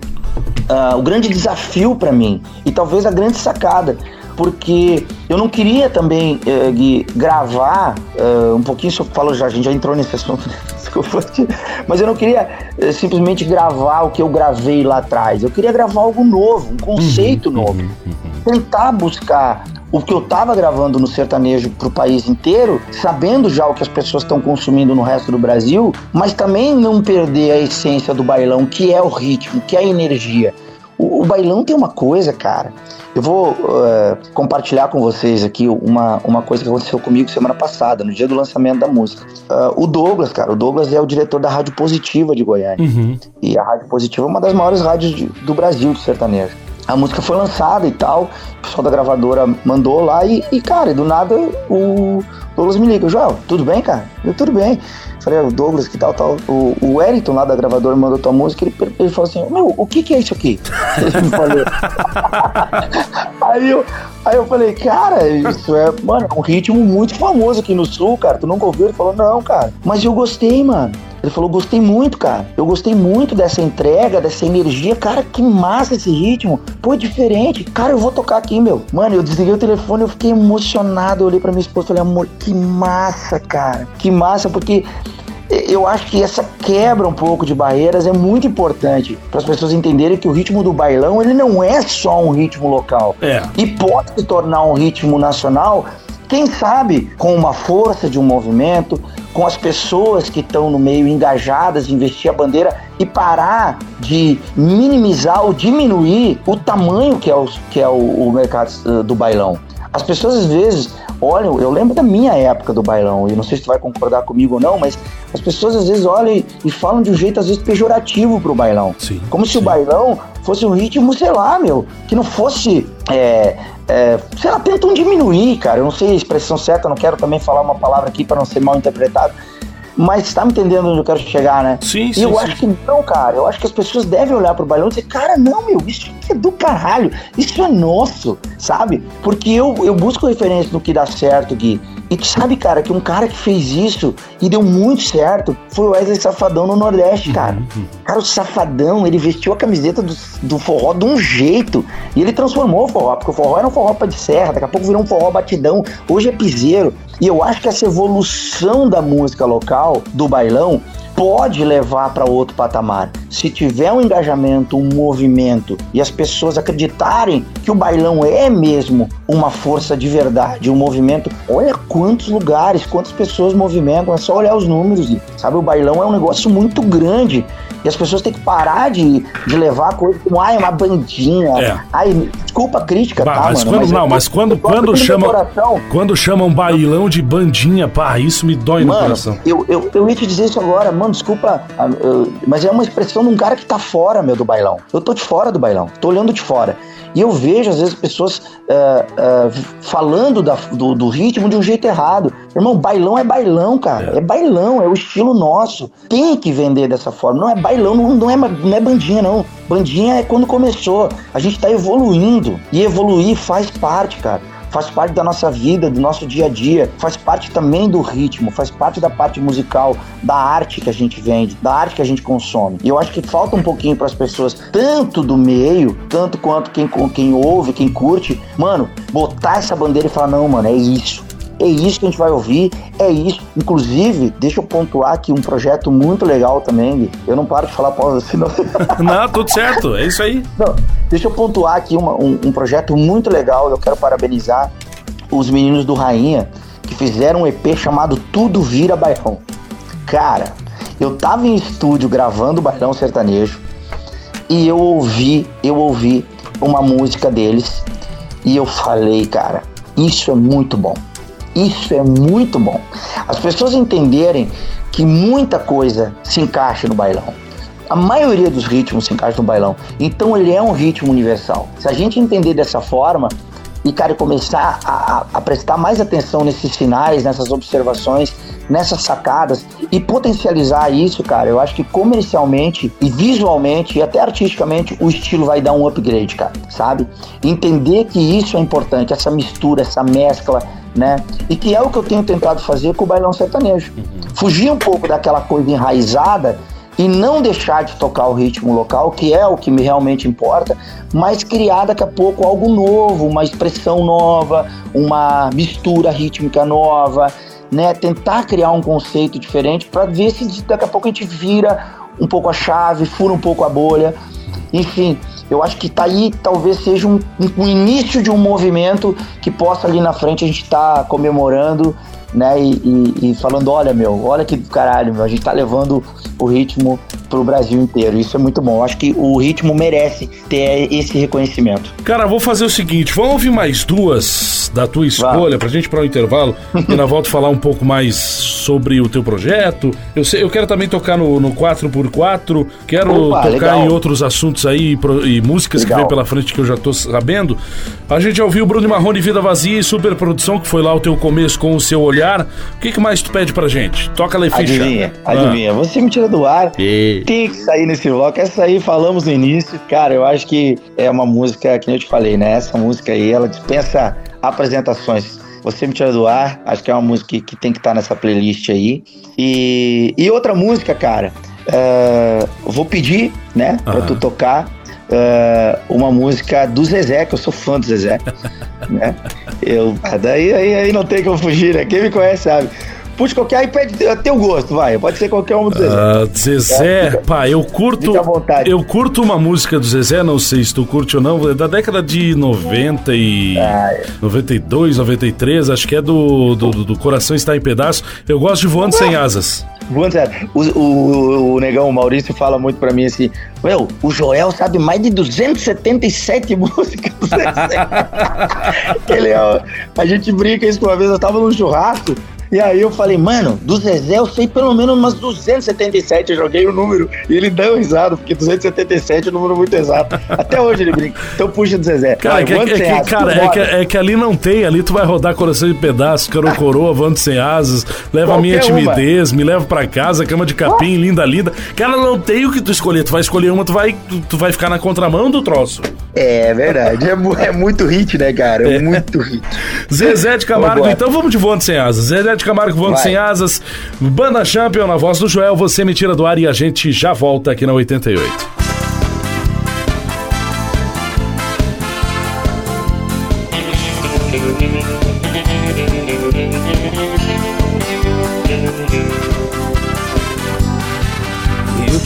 ah, o grande desafio pra mim e talvez a grande sacada, porque eu não queria também eh, Gui, gravar eh, um pouquinho, se eu falo já, a gente já entrou nesse assunto, desculpa, mas eu não queria eh, simplesmente gravar o que eu gravei lá atrás, eu queria gravar algo novo, um conceito novo, tentar buscar o que eu tava gravando no sertanejo pro país inteiro, sabendo já o que as pessoas estão consumindo no resto do Brasil, mas também não perder a essência do bailão, que é o ritmo, que é a energia. O, o bailão tem uma coisa, cara. Eu vou eh, compartilhar com vocês aqui uma, uma coisa que aconteceu comigo semana passada, no dia do lançamento da música. Ah, o Douglas, cara, o Douglas é o diretor da Rádio Positiva de Goiânia. E a Rádio Positiva é uma das maiores rádios de- do Brasil de sertanejo. A música foi lançada e tal, o pessoal da gravadora mandou lá e, e, cara, do nada o Douglas me liga, Joel, tudo bem, cara? Eu, tudo bem. Falei, "Ah, o Douglas, que tal, tal. O, o Wellington lá da gravadora mandou tua música, ele, ele falou assim, meu, o que que é isso aqui? Ele falou. aí, eu, aí eu falei, cara, isso é, mano, é um ritmo muito famoso aqui no sul, cara. Tu nunca ouviu? Ele falou, não, cara. Mas eu gostei, mano. Ele falou, gostei muito, cara. Eu gostei muito dessa entrega, dessa energia. Cara, que massa esse ritmo. Pô, é diferente. Cara, eu vou tocar aqui, meu. Mano, eu desliguei o telefone, eu fiquei emocionado. Eu olhei pra minha esposa e falei, amor, que massa, cara. Que massa, porque eu acho que essa quebra um pouco de barreiras é muito importante para as pessoas entenderem que o ritmo do bailão ele não é só um ritmo local
É.
e pode se tornar um ritmo nacional. Quem sabe com uma força de um movimento, com as pessoas que estão no meio engajadas em vestir a bandeira e parar de minimizar ou diminuir o tamanho que é o, que é o, o mercado eh, do bailão. As pessoas às vezes olham, eu lembro da minha época do bailão, e não sei se tu vai concordar comigo ou não, mas as pessoas às vezes olham e, falam de um jeito às vezes pejorativo pro bailão.
Sim,
Como se
sim.
o bailão fosse um ritmo, sei lá, meu, que não fosse. É, é, sei lá, tentam diminuir, cara. Eu não sei a expressão certa, não quero também falar uma palavra aqui para não ser mal interpretado. Mas tá me entendendo onde eu quero chegar, né?
Sim,
E
sim,
eu
sim.
acho que não, cara. Eu acho que as pessoas devem olhar pro bailão e dizer, cara, não, meu, isso aqui é do caralho. Isso é nosso, sabe? Porque eu, eu busco referência no que dá certo, Gui. E tu sabe, cara, que um cara que fez isso e deu muito certo foi o Wesley Safadão no Nordeste, cara. Cara, o Safadão, ele vestiu a camiseta do, do forró de um jeito. E ele transformou o forró, porque o forró era um forró pra de serra, daqui a pouco virou um forró batidão. Hoje é piseiro. E eu acho que essa evolução da música local, do bailão, pode levar para outro patamar. Se tiver um engajamento, um movimento e as pessoas acreditarem que o bailão é mesmo uma força de verdade, um movimento, olha quantos lugares, quantas pessoas movimentam, é só olhar os números, sabe? O bailão é um negócio muito grande e as pessoas têm que parar de, de levar a coisa como, ai, uma bandinha.
É.
Ai, desculpa a crítica,
Bah,
tá,
mas
mano?
quando, não,
eu-
mas quando, quando
do
chamam.
coração.
Quando chamam bailão de bandinha, pá, isso me dói no
Mano,
coração.
eu, eu, eu ia te dizer isso agora, mano, desculpa, mas é uma expressão de um cara que tá fora, meu, do bailão. Eu tô de fora do bailão, tô olhando de fora. E eu vejo, às vezes, pessoas uh, uh, falando da, do, do, ritmo de um jeito errado. Irmão, bailão é bailão, cara. É. é. bailão, é o estilo nosso. Tem que vender dessa forma. Não é bailão, não, não, é, não é bandinha, não. Bandinha é quando começou. A gente tá evoluindo. E evoluir faz parte, cara faz parte da nossa vida, do nosso dia a dia, faz parte também do ritmo, faz parte da parte musical, da arte que a gente vende, da arte que a gente consome. E eu acho que falta um pouquinho para as pessoas, tanto do meio, tanto quanto quem, quem ouve, quem curte, mano, botar essa bandeira e falar: não, mano, é isso. É isso que a gente vai ouvir, é isso. Inclusive, deixa eu pontuar aqui um projeto muito legal também. Eu não paro de falar pausa assim, não.
não, tudo certo, é isso aí.
Não, deixa eu pontuar aqui uma, um, um projeto muito legal. Eu quero parabenizar os meninos do Rainha que fizeram um EP chamado Tudo Vira Bairrão. Cara, eu tava em estúdio gravando o Bairrão Sertanejo e eu ouvi, eu ouvi uma música deles e eu falei, cara, isso é muito bom. Isso é muito bom. As pessoas entenderem que muita coisa se encaixa no bailão. A maioria dos ritmos se encaixa no bailão. Então ele é um ritmo universal. Se a gente entender dessa forma, e, cara, começar a, a, prestar mais atenção nesses sinais, nessas observações, nessas sacadas e potencializar isso, cara, eu acho que comercialmente e visualmente e até artisticamente o estilo vai dar um upgrade, cara, sabe? Entender que isso é importante, essa mistura, essa mescla, né? E que é o que eu tenho tentado fazer com o bailão sertanejo. Uhum. Fugir um pouco daquela coisa enraizada e não deixar de tocar o ritmo local, que é o que me realmente importa, mas criar daqui a pouco algo novo, uma expressão nova, uma mistura rítmica nova, né? Tentar criar um conceito diferente para ver se daqui a pouco a gente vira um pouco a chave, fura um pouco a bolha. Enfim, eu acho que tá aí talvez seja um, um início de um movimento que possa ali na frente a gente estar tá comemorando né? E, e, e, falando, olha, meu, olha que caralho, meu, a gente tá levando o ritmo pro Brasil inteiro. Isso é muito bom. Eu acho que o ritmo merece ter esse reconhecimento.
Cara, vou fazer o seguinte, vamos ouvir mais duas da tua escolha Vá. pra gente ir para o intervalo e na volta falar um pouco mais sobre o teu projeto. Eu, sei, eu quero também tocar no, no 4x4, quero Opa, tocar legal. em outros assuntos aí e, e músicas legal. que vem pela frente que eu já tô sabendo. A gente já ouviu o Bruno Marrone Vida Vazia e Superprodução, que foi lá o teu começo com o seu olhar. O que, que mais tu pede pra gente? Toca lá e ficha.
Adivinha, ah. adivinha. Você me tira do ar. E... Tem que sair nesse bloco. Essa aí falamos no início. Cara, eu acho que é uma música, que eu te falei, né? Essa música aí, ela dispensa apresentações. Você me tira do ar, acho que é uma música que, que tem que estar tá nessa playlist aí. E, e outra música, cara, uh, vou pedir, né, pra tu tocar uh, uma música do Zezé, que eu sou fã do Zezé. né? Eu, daí aí, aí não tem como fugir, né? Quem me conhece sabe. Puxa qualquer aí pede a teu gosto, vai. Pode ser qualquer um do Zezé. Uh,
Zezé, é, pá, eu curto. Eu curto uma música do Zezé, não sei se tu curte ou não, é da década de 90 e. Ah, é. 92, 93, acho que é do, do, do Coração Está em Pedaço. Eu gosto de Voando Sem Asas.
Voando Sem Asas. O, o, o negão, o Maurício, fala muito pra mim assim: Meu, o Joel sabe mais de 277 músicas do Zezé. Ele, ó, a gente brinca isso uma vez, eu tava num churrasco. E aí eu falei, mano, do Zezé eu sei pelo menos umas 277. Eu joguei o número e ele deu risado, porque 277 é um número muito exato. Até hoje ele brinca. Então puxa do Zezé.
Cara, é que, é, que, cara é, que, é, que, ali não tem, ali tu vai rodar coração de pedaços, caro coroa, vando sem asas, leva Qualquer a minha timidez, uma. me leva pra casa, cama de capim, linda, linda. Cara, não tem o que tu escolher. Tu vai escolher uma, tu vai, tu, tu vai ficar na contramão do troço.
É verdade. É, é muito hit, né, cara? É, é. muito hit.
Zezé de Camargo, então vamos de voando sem asas. Zezé de Camargo voando sem asas. Banda Champion na voz do Joel. Você me tira do ar e a gente já volta aqui na 88.
Eu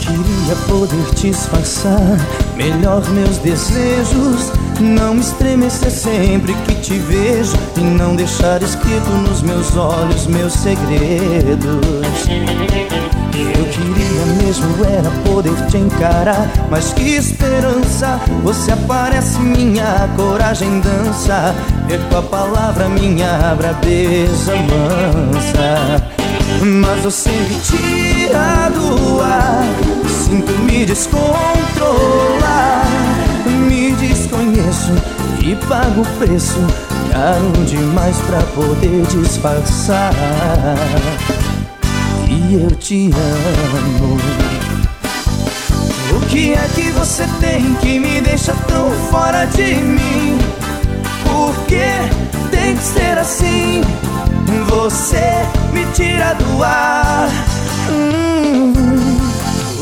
melhor meus desejos não me estremecer sempre que te vejo E não deixar escrito nos meus olhos meus segredos. Eu queria mesmo era poder te encarar Mas que esperança Você aparece, minha coragem dança. Perco a palavra, minha brabeza mansa Mas você me tira do ar Sinto me descontrolar Me desconhecer conheço e pago o preço caro demais pra poder disfarçar. E eu te amo. O que é que você tem que me deixa tão fora de mim? Por que tem que ser assim? Você me tira do ar. Hum,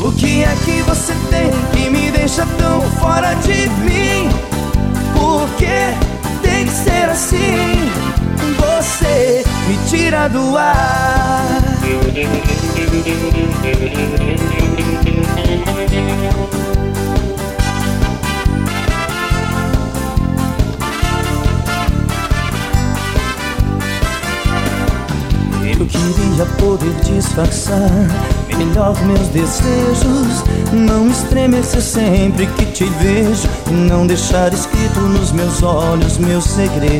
o que é que você tem que me deixa tão fora de mim? Por que tem que ser assim? Você me tira do ar. Eu queria poder disfarçar melhor meus desejos. Não estremecer sempre que te vejo. E não deixar escrito nos meus olhos meus segredos.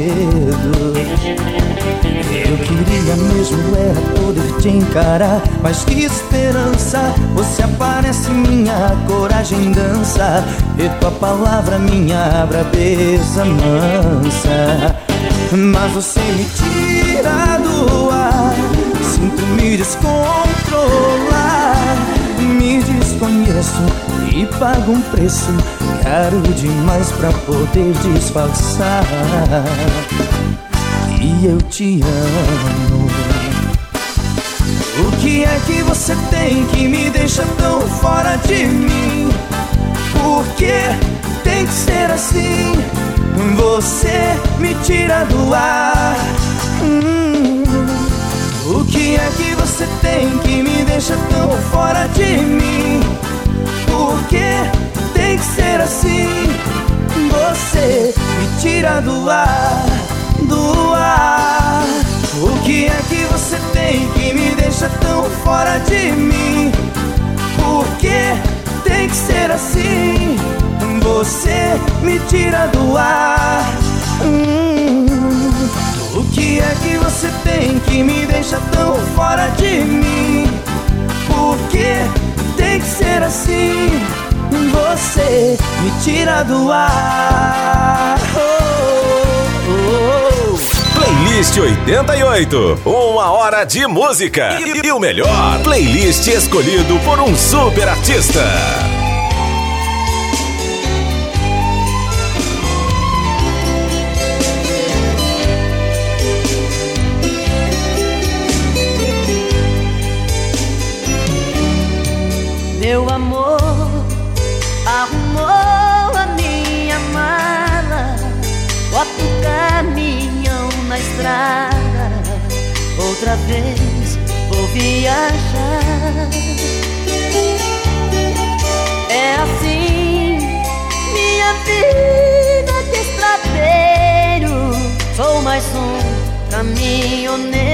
Eu queria mesmo era poder te encarar. Mas que esperança! Você aparece, minha coragem dança. E tua palavra, minha brabeza mansa. Mas você me tira do Sinto me descontrolar Me desconheço e pago um preço Caro demais pra poder disfarçar E eu te amo O que é que você tem que me deixa tão fora de mim? Por que tem que ser assim? Você me tira do ar. Hum, o que é que você tem que me deixa tão fora de mim? Por que tem que ser assim? Você me tira do ar, do ar. O que é que você tem que me deixa tão fora de mim? Por que tem que ser assim? Você me tira do ar. Hum, que é que você tem que me deixa tão fora de mim? Por que tem que ser assim? Você me tira do ar. Oh, oh,
oh. Playlist 88. Uma hora de música. E, e o melhor, playlist escolhido por um super artista.
Outra vez vou viajar. É assim minha vida de estradeiro. Sou mais um caminhoneiro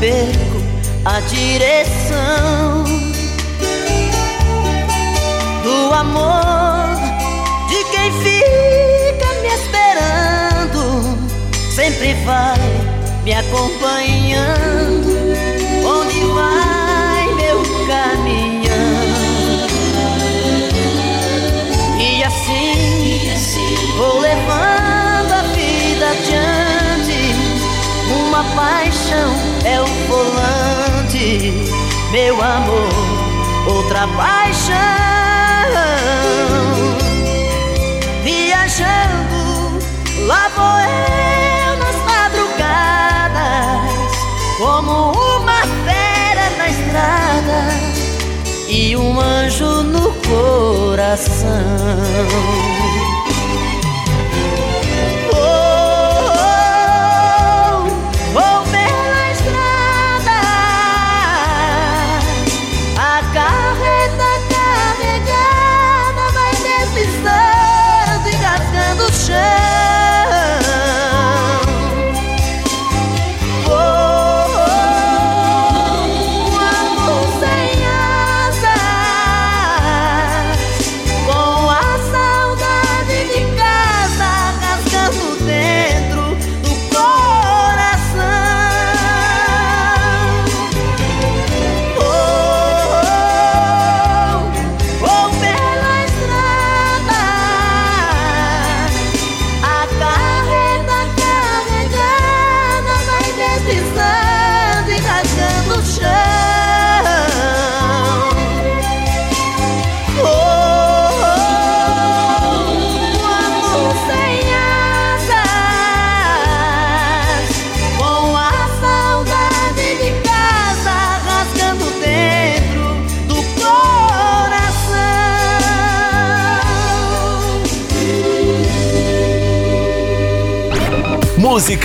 perco a direção do amor de quem fica me esperando. sempre vai me acompanhando. Meu amor, outra paixão. Viajando, lá vou eu nas madrugadas, como uma fera na estrada e um anjo no coração.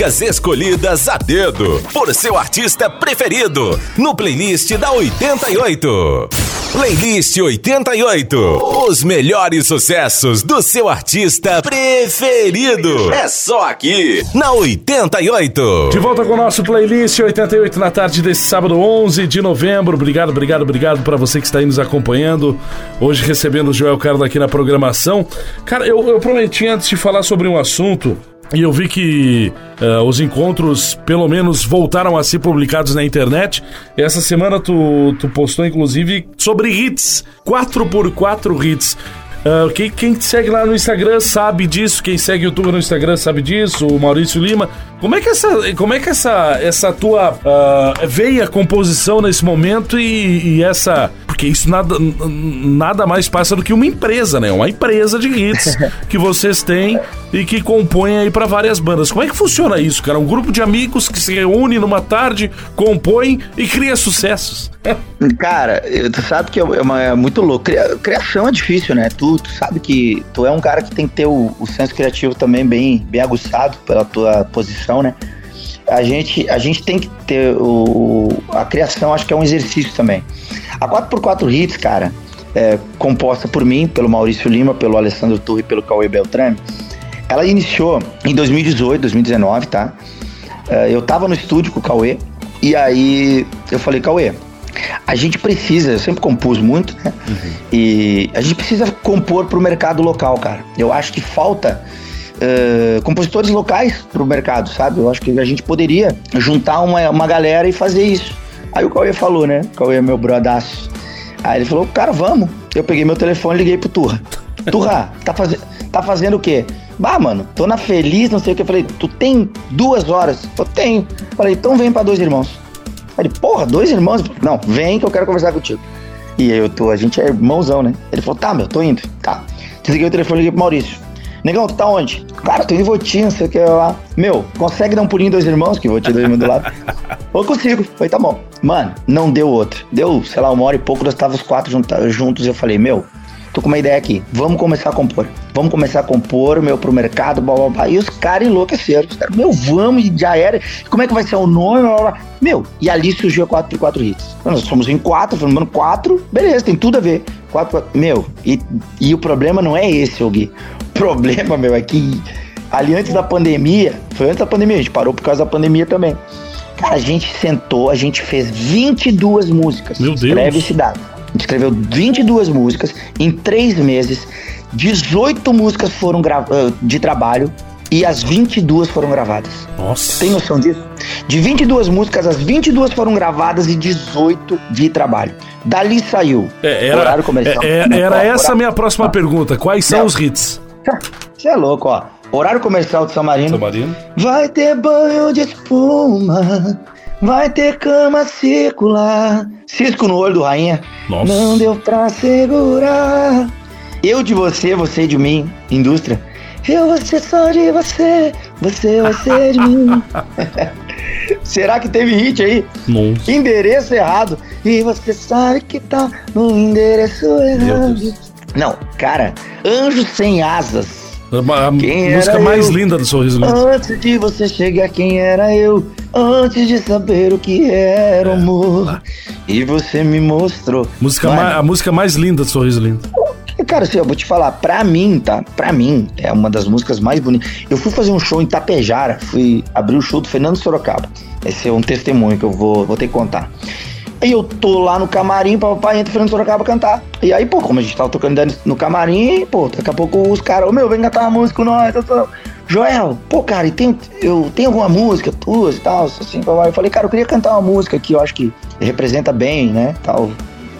Músicas escolhidas a dedo por seu artista preferido no playlist da 88. Playlist 88. Os melhores sucessos do seu artista preferido. É só aqui na 88.
De volta com o nosso playlist 88 na tarde desse sábado 11 de novembro. Obrigado, obrigado, obrigado para você que está aí nos acompanhando. Hoje recebendo o Joel Carlos aqui na programação. Cara, eu, eu prometi antes de falar sobre um assunto. E eu vi que eh, os encontros, pelo menos, voltaram a ser publicados na internet. Essa semana tu, tu postou, inclusive, sobre hits. 4x4 hits. Ah, quem, quem te segue lá no Instagram sabe disso. Quem segue o YouTube no Instagram sabe disso. O Maurício Lima. Como é que essa, como é que essa, essa tua ah, veio a composição nesse momento e, e essa. Porque isso nada, nada mais passa do que uma empresa, né? Uma empresa de hits que vocês têm e que compõem aí pra várias bandas. Como é que funciona isso, cara? Um grupo de amigos que se reúne numa tarde, compõe e cria sucessos.
Cara, tu sabe que é uma- é muito louco. Cria- Criação é difícil, né? Tu, tu sabe que tu é um cara que tem que ter o, o senso criativo também bem, bem aguçado pela tua posição, né? A gente, a gente tem que ter o, a criação, acho que é um exercício também. A 4x4 Hits, cara, é, composta por mim, pelo Maurício Lima, pelo Alessandro Turri e pelo Cauê Beltrame, ela iniciou em 2018, 2019, tá? É, eu tava no estúdio com o Cauê, e aí eu falei, Cauê, a gente precisa, eu sempre compus muito, né? E a gente precisa compor pro mercado local, cara. Eu acho que falta eh, compositores locais pro mercado, sabe? Eu acho que a gente poderia juntar uma, uma galera e fazer isso. Aí o Cauê falou, né? O Cauê é meu brodaço. Aí ele falou, cara, vamos. Eu peguei meu telefone e liguei pro Turra. Turra, tá, faze tá fazendo o quê? Bah, mano, tô na feliz, não sei o que. Eu falei, tu tem duas horas? Eu tenho. Falei, então vem pra dois irmãos. Aí ele, porra, dois irmãos? Falei, Não, vem que eu quero conversar contigo. E aí eu tô, a gente é irmãozão, né? Ele falou, tá, meu, tô indo. Tá. Desliguei o telefone e liguei pro Maurício. Negão, tu tá onde? Cara, tô em Votinho, não sei o que lá. Meu, consegue dar um pulinho em dois irmãos, que Votinho dois irmãos do lado? Eu consigo. Falei, tá bom. Mano, não deu outro. Deu, sei lá, uma hora e pouco, nós estávamos os quatro juntos e eu falei, meu, tô com uma ideia aqui. Vamos começar a compor. Vamos começar a compor, meu, pro mercado, blá blá blá. E os caras enlouqueceram. Os caras, meu, vamos, e já era. Como é que vai ser o nome? Blá, blá. Meu, e ali surgiu a 4x4 hits. Nós somos em quatro, falando, mano, quatro, beleza, tem tudo a ver. Quatro, quatro- meu, e, e o problema não é esse, Gui. O problema, meu, é que ali antes da pandemia, foi antes da pandemia, a gente parou por causa da pandemia também. Cara, a gente sentou, a gente fez 22 músicas.
Meu Deus.
Escreve esse dado. A gente escreveu 22 músicas em três meses. 18 músicas foram ah, de trabalho. e as 22 foram gravadas.
Nossa.
Tem noção disso? De 22 músicas, as 22 foram gravadas e 18 de trabalho. Dali saiu.
É, era
horário comercial.
é, é, era
ó,
essa a minha próxima pergunta. Quais são
Não.
os hits?
Você é louco, ó. Horário comercial de São Marino.
São Marino?
Vai ter banho de espuma, vai ter cama circular. Cisco no olho do rainha.
Nossa.
Não deu pra segurar. Eu de você, você de mim, indústria. Eu vou ser só de você, você vai ser de mim. Será que teve hit aí?
Nossa.
Endereço errado. E você sabe que tá no endereço errado. Não, cara, Anjo Sem Asas.
A, a
Quem era
música mais
eu?
linda do Sorriso Lindo.
Antes de você chegar, quem era eu? Antes de saber o que era o amor. E você me mostrou.
Música
Mano,
ma- a música mais linda do Sorriso Lindo.
Cara, assim, eu vou te falar, pra mim, tá? Pra mim, é uma das músicas mais bonitas. Eu fui fazer um show em Tapejara, fui abrir o show do Fernando Sorocaba. Esse é um testemunho que eu vou, vou ter que contar. Aí eu tô lá no camarim, papai entra o Fernando Sorocaba cantar. E aí, pô, como a gente tava tocando no camarim, pô, daqui a pouco os caras, ô meu, vem cantar uma música com nós. tô- Joel, pô, cara, e tem, eu, tem alguma música tua e tal? Assim, papai. eu falei, cara, eu queria cantar uma música que eu acho que representa bem, né? Tal,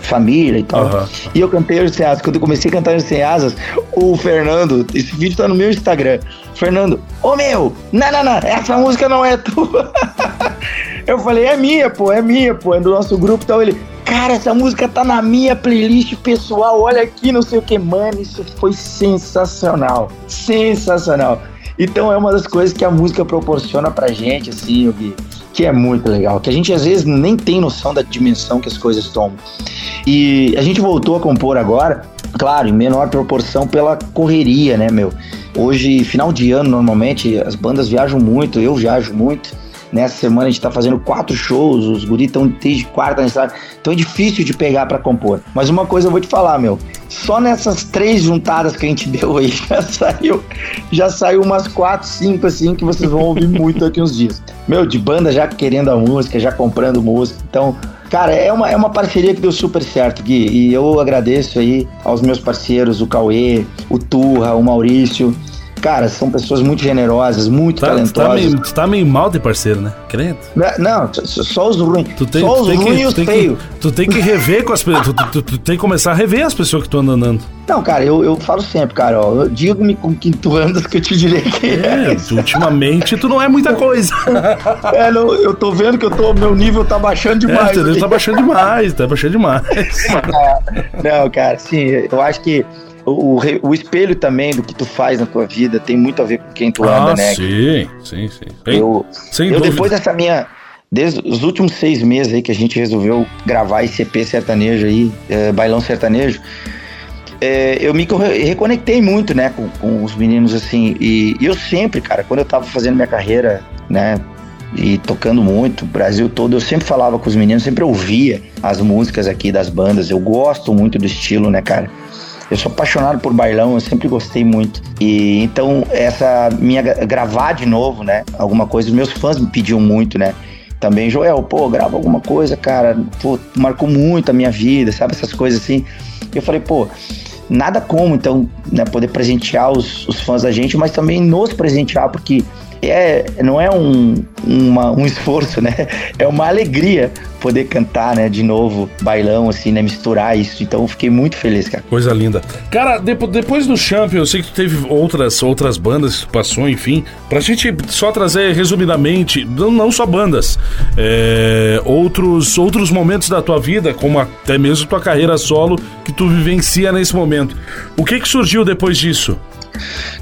família e tal.
Aham.
E eu cantei Sem Asas. Quando eu comecei a cantar Sem Asas, o Fernando, esse vídeo tá no meu Instagram. Fernando, ô meu, não, não, não, essa música não é tua. eu falei, é minha, pô, é minha, pô, é do nosso grupo e tal. Ele, cara, essa música tá na minha playlist pessoal, olha aqui, não sei o que, mano, isso foi sensacional. Sensacional. Então é uma das coisas que a música proporciona pra gente, assim, o Gui, que é muito legal. Que a gente às vezes nem tem noção da dimensão que as coisas tomam. E a gente voltou a compor agora, claro, em menor proporção pela correria, né, meu? Hoje, final de ano, normalmente, as bandas viajam muito, eu viajo muito. Nessa semana a gente tá fazendo quatro shows, os guris estão desde quarta, sabe? Então é difícil de pegar pra compor. Mas uma coisa eu vou te falar, meu. Só nessas três juntadas que a gente deu aí, já saiu, já saiu umas quatro, cinco, assim, que vocês vão ouvir muito daqui uns dias. Meu, de banda já querendo a música, já comprando música. Então, Cara, é uma, é uma parceria que deu super certo, Gui. E eu agradeço aí aos meus parceiros, o Cauê, o Turra, o Maurício. Cara, são pessoas muito generosas, muito
Tá, tu, tá
talentosas.
meio, tu tá meio mal de parceiro, né? Credo.
Não, Não, só os ruins.
Tu
só
tu
os ruins e
que,
os feios.
que, tu tem que rever com as pessoas. Tu, tu- tu tem que começar a rever as pessoas que tu anda andando.
Não, cara, eu, eu falo sempre, cara, ó. Diga-me com quem tu andas que eu te direi quem
É,
é.
ultimamente tu não é muita coisa.
É, não, eu tô vendo que eu tô, meu nível tá baixando
É,
demais.
entendeu? Tá baixando demais, tá baixando demais.
Não, cara, sim, eu acho que o, o espelho também do que tu faz na tua vida tem muito a ver com quem tu anda,
Ah,
né?
sim, sim, sim. Bem,
Eu, eu
dúvida.
depois dessa minha. Desde os últimos seis meses aí que a gente resolveu gravar esse EP sertanejo aí, é, bailão sertanejo, é, eu me reconectei muito, né, com, com os meninos assim. E, e eu sempre, cara, quando eu tava fazendo minha carreira, né, e tocando muito, o Brasil todo, eu sempre falava com os meninos, sempre ouvia as músicas aqui das bandas. Eu gosto muito do estilo, né, cara? Eu sou apaixonado por bailão, eu sempre gostei muito. E então, essa minha gra- gravar de novo, né? Alguma coisa, os meus fãs me pediam muito, né? Também, Joel, pô, grava alguma coisa, cara. Pô, marcou muito a minha vida, sabe? Essas coisas assim. Eu falei, pô, nada como, então, né, poder presentear os, os fãs da gente, mas também nos presentear, porque é, não é um, uma- um esforço, né? É uma alegria poder cantar, né, de novo, bailão, assim, né? Misturar isso. Então, fiquei muito feliz, cara.
Coisa linda. Cara, depo- depois do Champion, eu sei que tu teve outras, outras bandas que passou, enfim. Pra gente só trazer resumidamente, não, não só bandas, é, outros, outros momentos da tua vida, como até mesmo tua carreira solo, que tu vivencia nesse momento. O que que surgiu depois disso?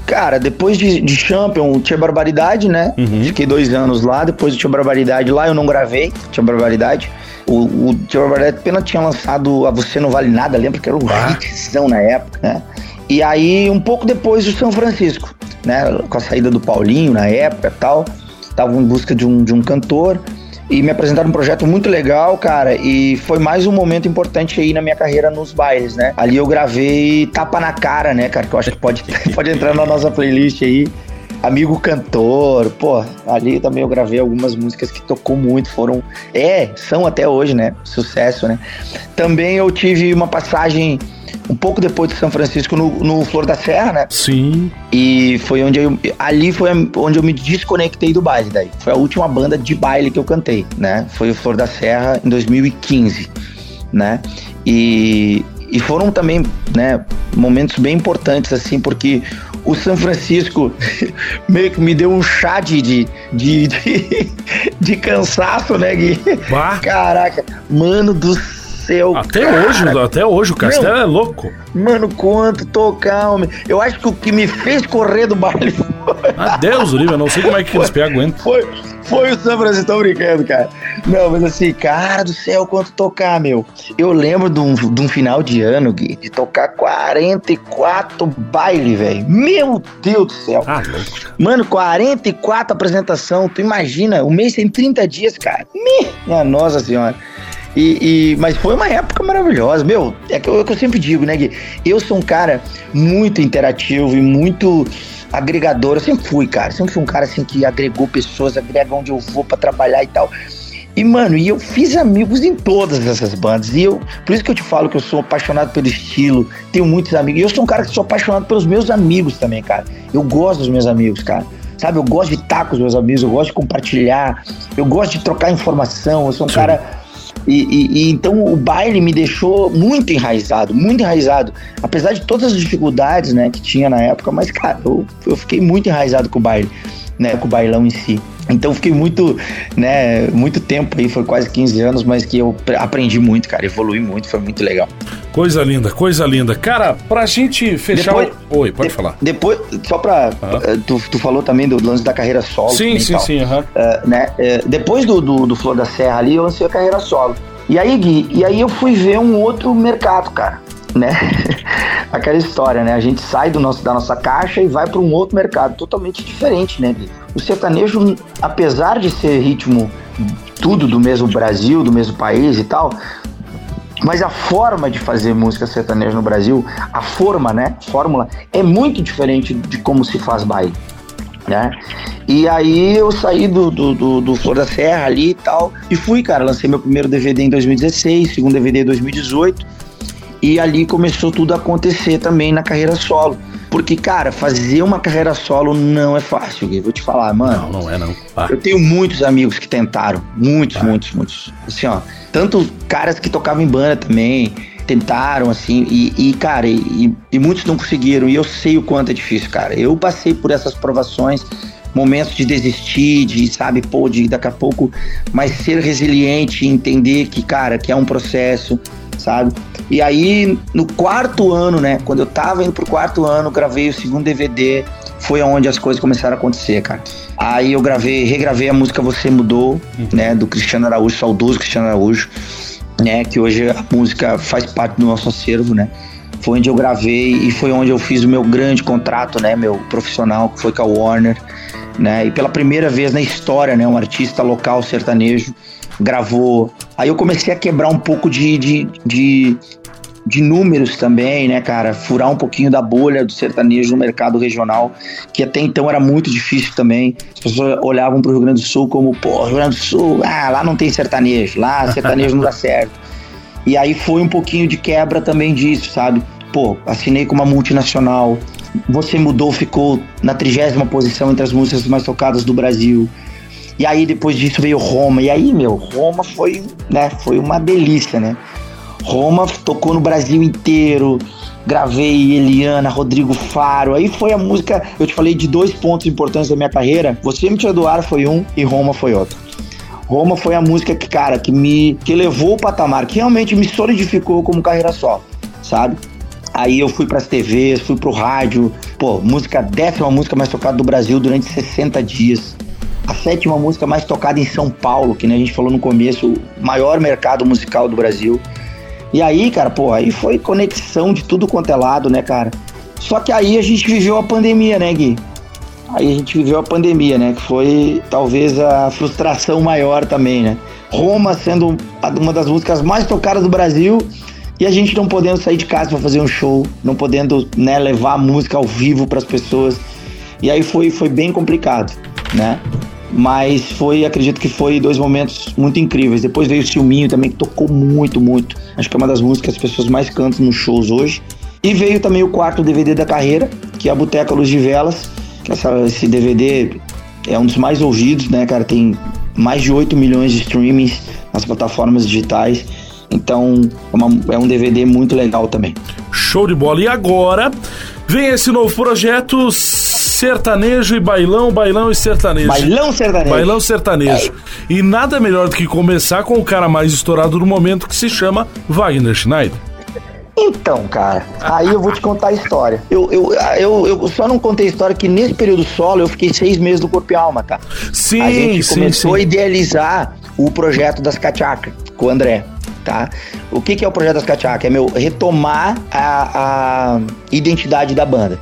Cara, depois de, de Champion, tinha Barbaridade, né? Fiquei dois anos lá. Depois Tinha Barbaridade lá, eu não gravei. Tinha Barbaridade. O, o Tinha Barbaridade apenas tinha lançado A Você Não Vale Nada, lembra que era um hitzão na época, né? E aí, um pouco depois do São Francisco, né? Com a saída do Paulinho na época e tal. Tava em busca de um, de um cantor. E me apresentaram um projeto muito legal, cara, e foi mais um momento importante aí na minha carreira nos bailes, né? Ali eu gravei Tapa na Cara, né, cara, que eu acho que pode, pode entrar na nossa playlist aí. Amigo Cantor, pô, ali também eu gravei algumas músicas que tocou muito, foram, é, são até hoje, né, sucesso, né. Também eu tive uma passagem um pouco depois de São Francisco no, no Flor da Serra, né?
Sim.
E foi onde eu. Ali foi onde eu me desconectei do baile daí. Foi a última banda de baile que eu cantei, né? Foi o Flor da Serra em 2015, né? E, e foram também, né, momentos bem importantes, assim, porque o São Francisco meio que me deu um chá de, de, de, de, de cansaço, né, Gui?
Bah.
Caraca, mano do
Até
cara.
hoje, até hoje, o Castelo é louco.
Mano, quanto tocar, homem. Eu acho que o que me fez correr do baile foi,
Ah, Deus, livre, eu não sei como é que eles pegam aguentam.
foi, foi o São Francisco. Tô brincando, cara. Não, mas assim, cara do céu, quanto tocar, meu. Eu lembro de um, de um final de ano, Gui, de tocar 44 baile, velho. Meu Deus do céu.
Ah.
Mano, 44 apresentação. Tu imagina, o mês tem 30 dias, cara. Minha nossa senhora. E, e- mas foi uma época maravilhosa. Meu, é que eu, é que eu sempre digo, né, Gui? Eu sou um cara muito interativo e muito agregador. Eu sempre fui, cara. Sempre fui um cara assim que agregou pessoas, agrega onde eu vou pra trabalhar e tal. E, mano, e eu fiz amigos em todas essas bandas. E eu, por isso que eu te falo que eu sou apaixonado pelo estilo, tenho muitos amigos. E eu sou um cara que sou apaixonado pelos meus amigos também, cara. Eu gosto dos meus amigos, cara. Sabe, eu gosto de estar com os meus amigos, eu gosto de compartilhar, eu gosto de trocar informação. Eu sou um
Sim.
cara. E, e- e então o baile me deixou muito enraizado, muito enraizado. Apesar de todas as dificuldades né, que tinha na época, mas, cara, eu, eu fiquei muito enraizado com o baile, né? Com o bailão em si. Então fiquei muito, né, muito tempo aí, foi quase 15 anos, mas que eu pre- aprendi muito, cara, evolui muito, foi muito legal.
Coisa linda, coisa linda. Cara, pra gente fechar.
Depois-
o... Oi, pode
De-
falar.
Depois, só pra. Eh, Tu, tu falou também do lance da carreira solo.
Sim,
e
sim,
tal.
sim, aham.
Eh, né? eh, depois do, do, do Flor da Serra ali, eu lancei a carreira solo. E aí, Gui, e aí eu fui ver um outro mercado, cara. Né? Aquela história, né? A gente sai do nosso, da nossa caixa e vai para um outro mercado totalmente diferente, né, Gui? O sertanejo, apesar de ser ritmo tudo do mesmo Brasil, do mesmo país e tal, mas a forma de fazer música sertaneja no Brasil, a forma, né? Fórmula, é muito diferente de como se faz baile. Né? E aí eu saí do, do, do, do Flor da Serra ali e tal. E fui, cara. Lancei meu primeiro DVD em 2016, segundo DVD em 2018. E ali começou tudo a acontecer também na carreira solo. Porque, cara, fazer uma carreira solo não é fácil, Gui. Vou te falar, mano.
Não, não é não.
Eu tenho muitos amigos que tentaram. Muitos, muitos, muitos. Assim, ó. Tanto caras que tocavam em banda também. Tentaram, assim. E, e, cara, e, e muitos não conseguiram. E eu sei o quanto é difícil, cara. Eu passei por essas provações. Momentos de desistir, de, sabe, pô, de daqui a pouco. Mas ser resiliente e entender que, cara, que é um processo, sabe? E aí, no quarto ano, né? Quando eu tava indo pro quarto ano, gravei o segundo DVD. Foi onde as coisas começaram a acontecer, cara. Aí eu gravei, regravei a música Você Mudou, né? Do Cristiano Araújo, saudoso Cristiano Araújo, né? Que hoje a música faz parte do nosso acervo, né? Foi onde eu gravei e foi onde eu fiz o meu grande contrato, né? Meu profissional, que foi com a Warner, né? E pela primeira vez na história, né? Um artista local sertanejo gravou. Aí eu comecei a quebrar um pouco de, de, de, de números também, né, cara? Furar um pouquinho da bolha do sertanejo no mercado regional, que até então era muito difícil também. As pessoas olhavam pro Rio Grande do Sul como, pô, Rio Grande do Sul, ah, lá não tem sertanejo, lá sertanejo não dá certo. E aí foi um pouquinho de quebra também disso, sabe? Pô, assinei com uma multinacional. Você mudou, ficou na trigésima posição entre as músicas mais tocadas do Brasil. E aí depois disso veio Roma. E aí, meu, Roma foi, né, foi uma delícia, né? Roma tocou no Brasil inteiro. Gravei Eliana, Rodrigo Faro. Aí foi a música. Eu te falei de dois pontos importantes da minha carreira. Você me tirou do ar foi um e Roma foi outro. Roma foi a música que, cara, que me que levou o patamar, que realmente me solidificou como carreira solo, sabe? Aí eu fui pras TVs, fui pro rádio. Pô, música, décima música mais tocada do Brasil durante 60 dias. A sétima música mais tocada em São Paulo, que né, a gente falou no começo, o maior mercado musical do Brasil. E aí, cara, pô, aí foi conexão de tudo quanto é lado, né, cara? Só que aí a gente viveu a pandemia, né, Gui? Aí a gente viveu a pandemia, né? Que foi talvez a frustração maior também, né? Roma sendo uma das músicas mais tocadas do Brasil e a gente não podendo sair de casa para fazer um show, não podendo né, levar a música ao vivo para as pessoas. E aí foi, foi bem complicado, né? Mas foi, acredito que foi dois momentos muito incríveis. Depois veio o Silminho também, que tocou muito, muito. Acho que é uma das músicas que as pessoas mais cantam nos shows hoje. E veio também o quarto DVD da carreira, que é a Boteca Luz de Velas. Que essa, esse DVD é um dos mais ouvidos, né, cara? Tem mais de 8 milhões de streamings nas plataformas digitais. Então, é, uma, é um DVD muito legal também.
Show de bola. E agora vem esse novo projeto sertanejo e bailão, bailão e sertanejo.
Bailão sertanejo.
Bailão sertanejo. E nada melhor do que começar com o cara mais estourado do momento que se chama Wagner Schneider.
Então, cara, aí eu vou te contar a história. Eu, eu, eu, eu só não contei a história que nesse período solo eu fiquei seis meses do Corpo e Alma, tá?
Sim,
a gente
sim,
começou
sim.
a idealizar o projeto das Cachacas com o André, tá? O que, que é o projeto das Cachacas? É meu retomar a, a identidade da banda.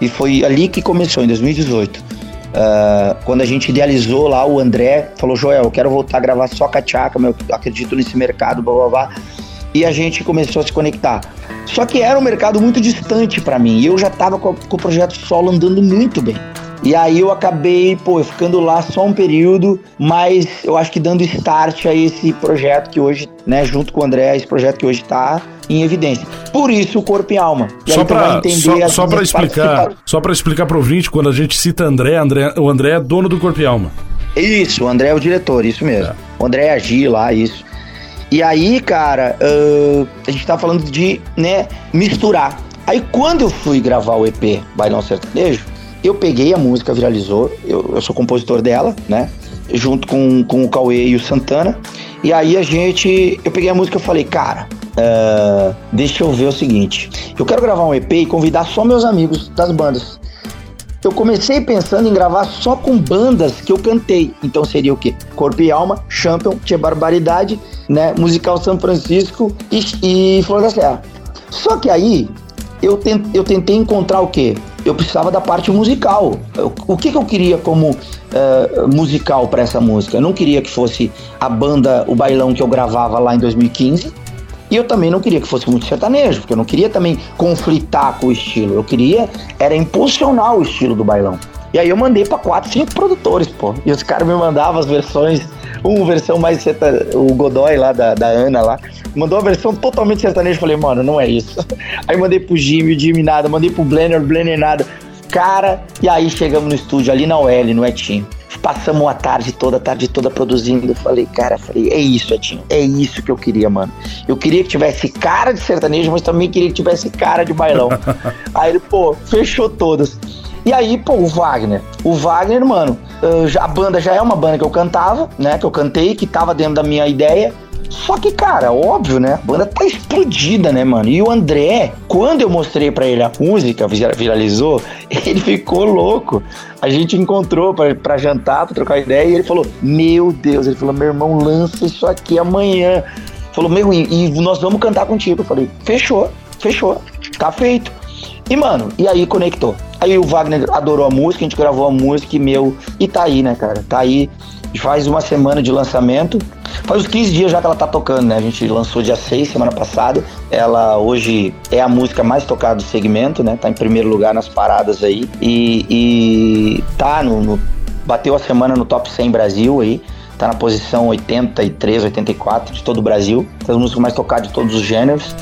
E foi ali que começou, em 2018. Ah, quando a gente idealizou lá, o André falou: Joel, eu quero voltar a gravar só Cachaca, meu, eu acredito nesse mercado, blá blá blá. E a gente começou a se conectar. Só que era um mercado muito distante pra mim. E eu já tava com, com o projeto solo andando muito bem. E aí eu acabei, pô, ficando lá só um período, mas eu acho que dando start a esse projeto que hoje, né, junto com o André, esse projeto que hoje tá em evidência. Por isso o corpo e alma. E
Só
entender
só, só
minhas
explicar, só pra explicar pro ouvinte, quando a gente cita André, André, o André é dono do Corpo e Alma.
Isso, o André é o diretor, isso mesmo. O André é agir lá, isso. E aí, cara, ah, a gente tá falando de, né, misturar. Aí quando eu fui gravar o EP Bailão Sertanejo, eu peguei a música, viralizou, eu, eu sou compositor dela, né? Junto com, com o Cauê e o Santana. E aí a gente, eu peguei a música e falei, cara, ah, deixa eu ver o seguinte. Eu quero gravar um EP e convidar só meus amigos das bandas. Eu comecei pensando em gravar só com bandas que eu cantei. Então seria o quê? Corpo e Alma, Champion, Tia Barbaridade, né? Musical São Francisco e, e Flor da Serra. Só que aí eu, ten- eu tentei encontrar o quê? Eu precisava da parte musical. Eu- o que, que eu queria como eh, musical para essa música? Eu não queria que fosse a banda, o bailão que eu gravava lá em 2015. E eu também não queria que fosse muito sertanejo, porque eu não queria também conflitar com o estilo. Eu queria era impulsionar o estilo do bailão. E aí eu mandei pra quatro, cinco produtores, pô. E os caras me mandavam as versões, uma versão mais serta... o Godoy lá da, da Ana lá, mandou uma versão totalmente sertaneja. Falei, mano, não é isso. Aí mandei pro Jimmy, o Jimmy nada, mandei pro Blenner, o Blenner nada. Cara, e aí chegamos no estúdio ali na UL, no Etinho. Passamos a tarde toda, a tarde toda produzindo. Eu falei, cara, falei, é isso, Etinho. É isso que eu queria, mano. Eu queria que tivesse cara de sertanejo, mas também queria que tivesse cara de bailão. aí ele, pô, fechou todas. E aí, pô, o Wagner. O Wagner, mano, a banda já é uma banda que eu cantava, né? Que eu cantei, que tava dentro da minha ideia. Só que, cara, óbvio, né? A banda tá explodida, né, mano? E o André, quando eu mostrei pra ele a música, vira- viralizou, ele ficou louco. A gente encontrou pra jantar, pra trocar ideia, e ele falou: Meu Deus, ele falou: Meu irmão, lança isso aqui amanhã. Falou: Meu, e, e nós vamos cantar contigo. Eu falei: Fechou, fechou, tá feito. E, mano, e aí conectou. Aí o Wagner adorou a música, a gente gravou a música e, meu, e tá aí, né, cara? Tá aí. Faz uma semana de lançamento. Faz uns 15 dias já que ela tá tocando, né? A gente lançou dia 6, semana passada. Ela hoje é a música mais tocada do segmento, né? Tá em primeiro lugar nas paradas aí. E, e tá no, no- Bateu a semana no top 100 Brasil aí. Tá na posição 83, 84 de todo o Brasil. Tá as músicas mais tocadas de todos os gêneros.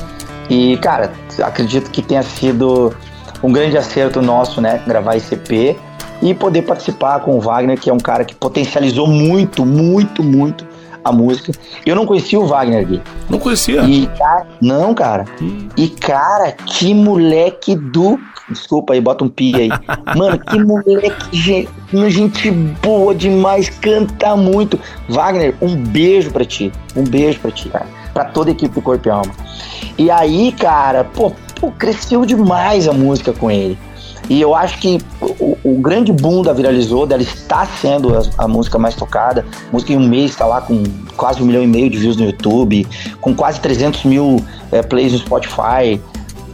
E, cara, acredito que tenha sido um grande acerto nosso, né? Gravar esse EP e poder participar com o Wagner, que é um cara que potencializou muito, muito, muito a música. Eu não conhecia o Wagner, Gui.
Não conhecia.
E, cara, não, cara. E, cara, que moleque do. Desculpa aí, bota um pi aí. Mano, que moleque, gente, gente boa demais, canta muito. Wagner, um beijo pra ti. Um beijo pra ti, cara. Pra toda a equipe do Corpo e Alma. E aí, cara, pô, pô, cresceu demais a música com ele. E eu acho que o, o grande boom da Viralizou, dela está sendo a, a música mais tocada. A música em um mês está lá com quase um milhão e meio de views no YouTube, com quase 300 mil eh, plays no Spotify.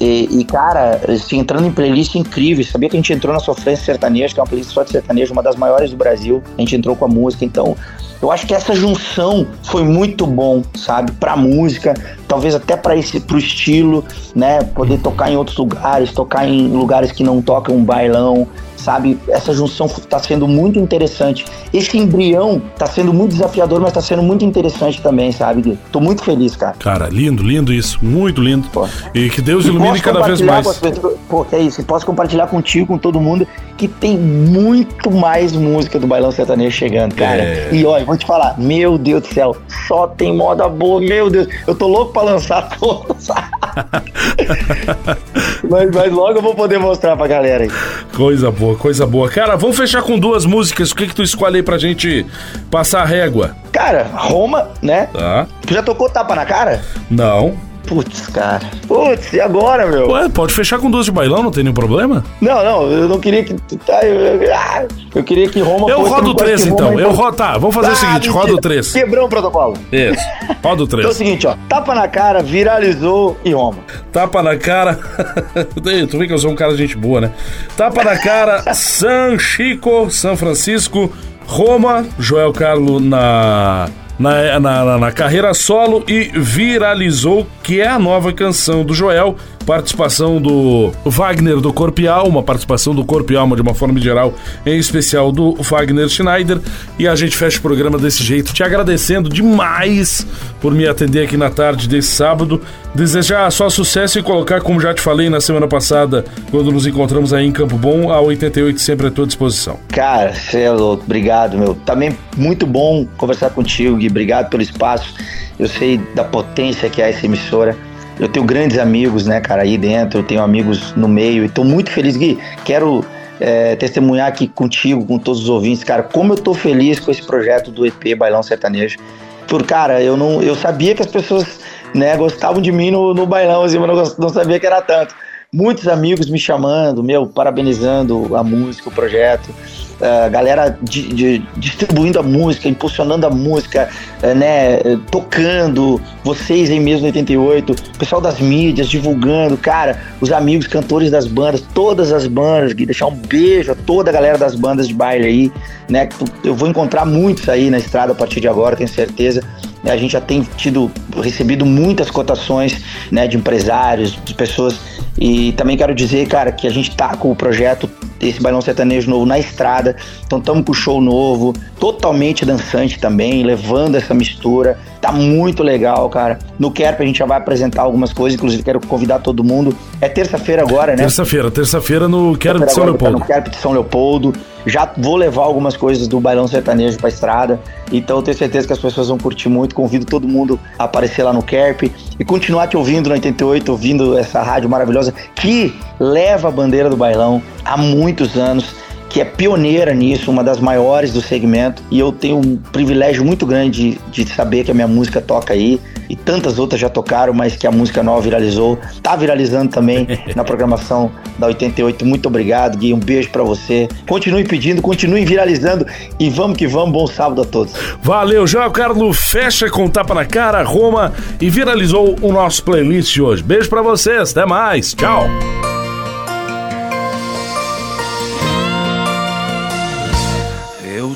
E, e, cara, assim, entrando em playlist incríveis. Sabia que a gente entrou na Sofrência Sertaneja, que é uma playlist só de sertanejo, uma das maiores do Brasil. A gente entrou com a música. Então, eu acho que essa junção foi muito bom, sabe? Pra música, talvez até para esse pro estilo, né? Poder tocar em outros lugares, tocar em lugares que não tocam um bailão, sabe? Essa junção tá sendo muito interessante. Esse embrião tá sendo muito desafiador, mas tá sendo muito interessante também, sabe? Gui? Tô muito feliz, cara.
Cara, lindo, lindo isso. Muito lindo.
Pô.
E que Deus ilumine cada vez mais.
pessoas- Pô, que é isso. E posso compartilhar contigo, com todo mundo, que tem muito mais música do Bailão Sertanejo chegando, cara.
É.
E olha, vou te falar, meu Deus do céu, só tem moda boa, meu Deus. Eu tô louco pra lançar todos. mas, mas logo eu vou poder mostrar pra galera aí.
Coisa boa, coisa boa. Cara, vamos fechar com duas músicas. O que que tu escolhe aí pra gente passar a régua?
Cara, Roma, né?
Tá?
Tu já tocou tapa na cara?
Não.
Putz, cara. Putz, e agora, meu?
Ué, pode fechar com duas de bailão, não tem nenhum problema?
Não, não, eu não queria que. Tá, eu, eu- ah, eu queria que Roma
Eu
fosse
rodo três então. Eu rodo, tá, vamos fazer o
Ah,
seguinte,
mentira.
roda o três.
Quebrou o protocolo.
Isso, roda o
Então é o
três.
seguinte, ó. Tapa na cara, viralizou e Roma.
Tapa na cara. tu vê que eu sou um cara de gente boa, né? Tapa na cara, San Chico, São Francisco, Roma, Joel Carlo na. Na, na, na- carreira solo e viralizou, que é a nova canção do Joel, participação do Wagner do Corpo e Alma, participação do Corpo e Alma de uma forma geral, em especial do Wagner Schneider. E a gente fecha o programa desse jeito, te agradecendo demais por me atender aqui na tarde desse sábado. Desejar só sucesso e colocar, como já te falei na semana passada, quando nos encontramos aí em Campo Bom, a 88 sempre à tua disposição.
Cara, cê é. Obrigado, meu. Também muito bom conversar contigo, Gui. Obrigado pelo espaço. Eu sei da potência que é essa emissora. Eu tenho grandes amigos, né, cara, aí dentro. Eu tenho amigos no meio. E tô muito feliz, Gui. Quero é, testemunhar aqui contigo, com todos os ouvintes, cara, como eu tô feliz com esse projeto do EP Bailão Sertanejo. Por, cara, eu não, eu sabia que as pessoas, né, gostavam de mim no, no bailão, assim, mas não, não sabia que era tanto. Muitos amigos me chamando, meu, parabenizando a música, o projeto. Uh, galera di- di- distribuindo a música, impulsionando a música, eh, né, tocando, vocês aí mesmo no 88, pessoal das mídias divulgando, cara, os amigos cantores das bandas, todas as bandas, Gui, deixar um beijo a toda a galera das bandas de baile aí, né, eu vou encontrar muitos aí na estrada a partir de agora, tenho certeza. A gente já tem tido, recebido muitas cotações, né, de empresários, de pessoas, e também quero dizer, cara, que a gente tá com o projeto esse bailão sertanejo novo na estrada. Então estamos com o show novo, totalmente dançante também, levando essa mistura. Tá muito legal, cara. No Kerp a gente já vai apresentar algumas coisas, inclusive quero convidar todo mundo. É terça-feira agora, né?
Terça-feira, terça-feira no Quero de São
Agora tá
Leopoldo.
No Kerp de São Leopoldo. Já vou levar algumas coisas do bailão sertanejo pra estrada. Então tenho certeza que as pessoas vão curtir muito. Convido todo mundo a aparecer lá no Kerp e continuar te ouvindo no 88, ouvindo essa rádio maravilhosa que leva a bandeira do bailão há muitos anos. Que é pioneira nisso, uma das maiores do segmento, e eu tenho um privilégio muito grande de, de saber que a minha música toca aí, e tantas outras já tocaram, mas que a música nova viralizou. Tá viralizando também na programação da 88. Muito obrigado, Gui. Um beijo pra você. Continue pedindo, continue viralizando e vamos que vamos. Bom sábado a todos.
Valeu, João Carlos fecha com tapa na cara, Roma e viralizou o nosso playlist de hoje. Beijo pra vocês, até mais, tchau.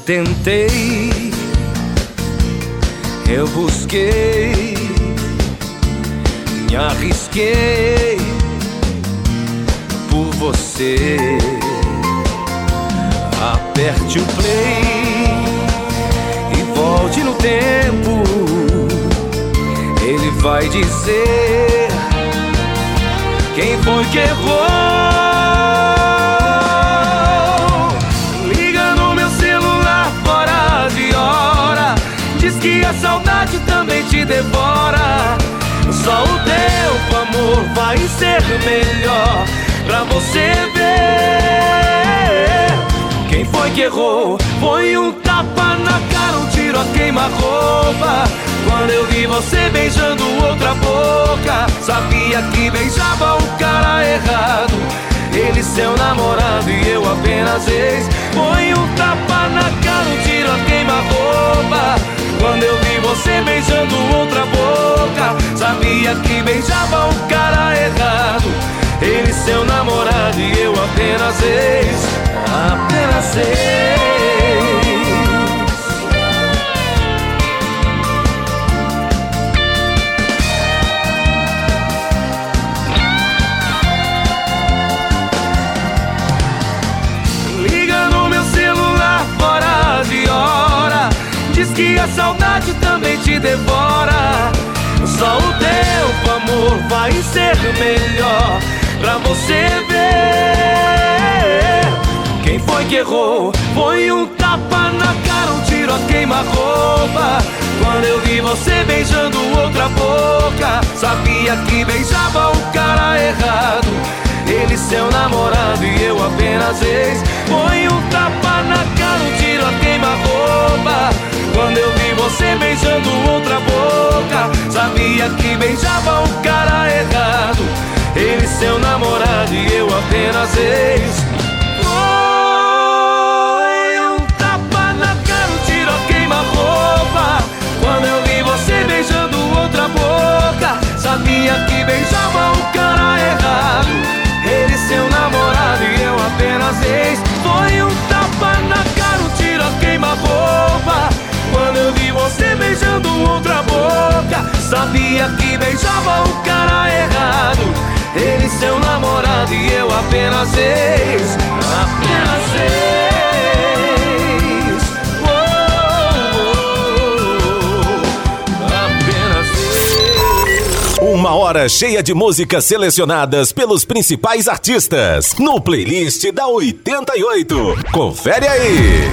Tentei, eu busquei, me arrisquei por você. Aperte o play e volte no tempo. Ele vai dizer quem foi que errou. Vai ser melhor pra você ver. Quem foi que errou? Foi um tapa na cara, um tiro a queima-roupa. Quando eu vi você beijando outra boca, sabia que beijava o cara errado. Ele seu namorado e eu apenas ex. Foi um tapa na cara, um tiro a queima-roupa. Quando eu vi você beijando outra boca, sabia que beijava o cara errado. Ele seu namorado e eu apenas ex, apenas ex. Devora. Só o teu amor vai ser melhor pra você ver. Quem foi que errou? Foi um tapa na cara, um tiro a queima-roupa. Quando eu vi você beijando outra boca, sabia que beijava o cara errado. Ele seu namorado e eu apenas ex. Foi um tapa na cara, um tiro a queima-roupa. Quando eu vi você beijando outra boca, sabia que beijava o cara errado. Ele seu namorado e eu apenas ex. Foi um tapa na cara, um tiro a queima-roupa. Quando eu vi você beijando outra boca, sabia que beijava o cara errado. Ele seu namorado e eu apenas ex. Sabia que beijava o cara errado. Ele seu namorado e eu apenas ex. Apenas ex. Apenas.
Uma hora cheia de músicas selecionadas pelos principais artistas no playlist da 88. Confere aí.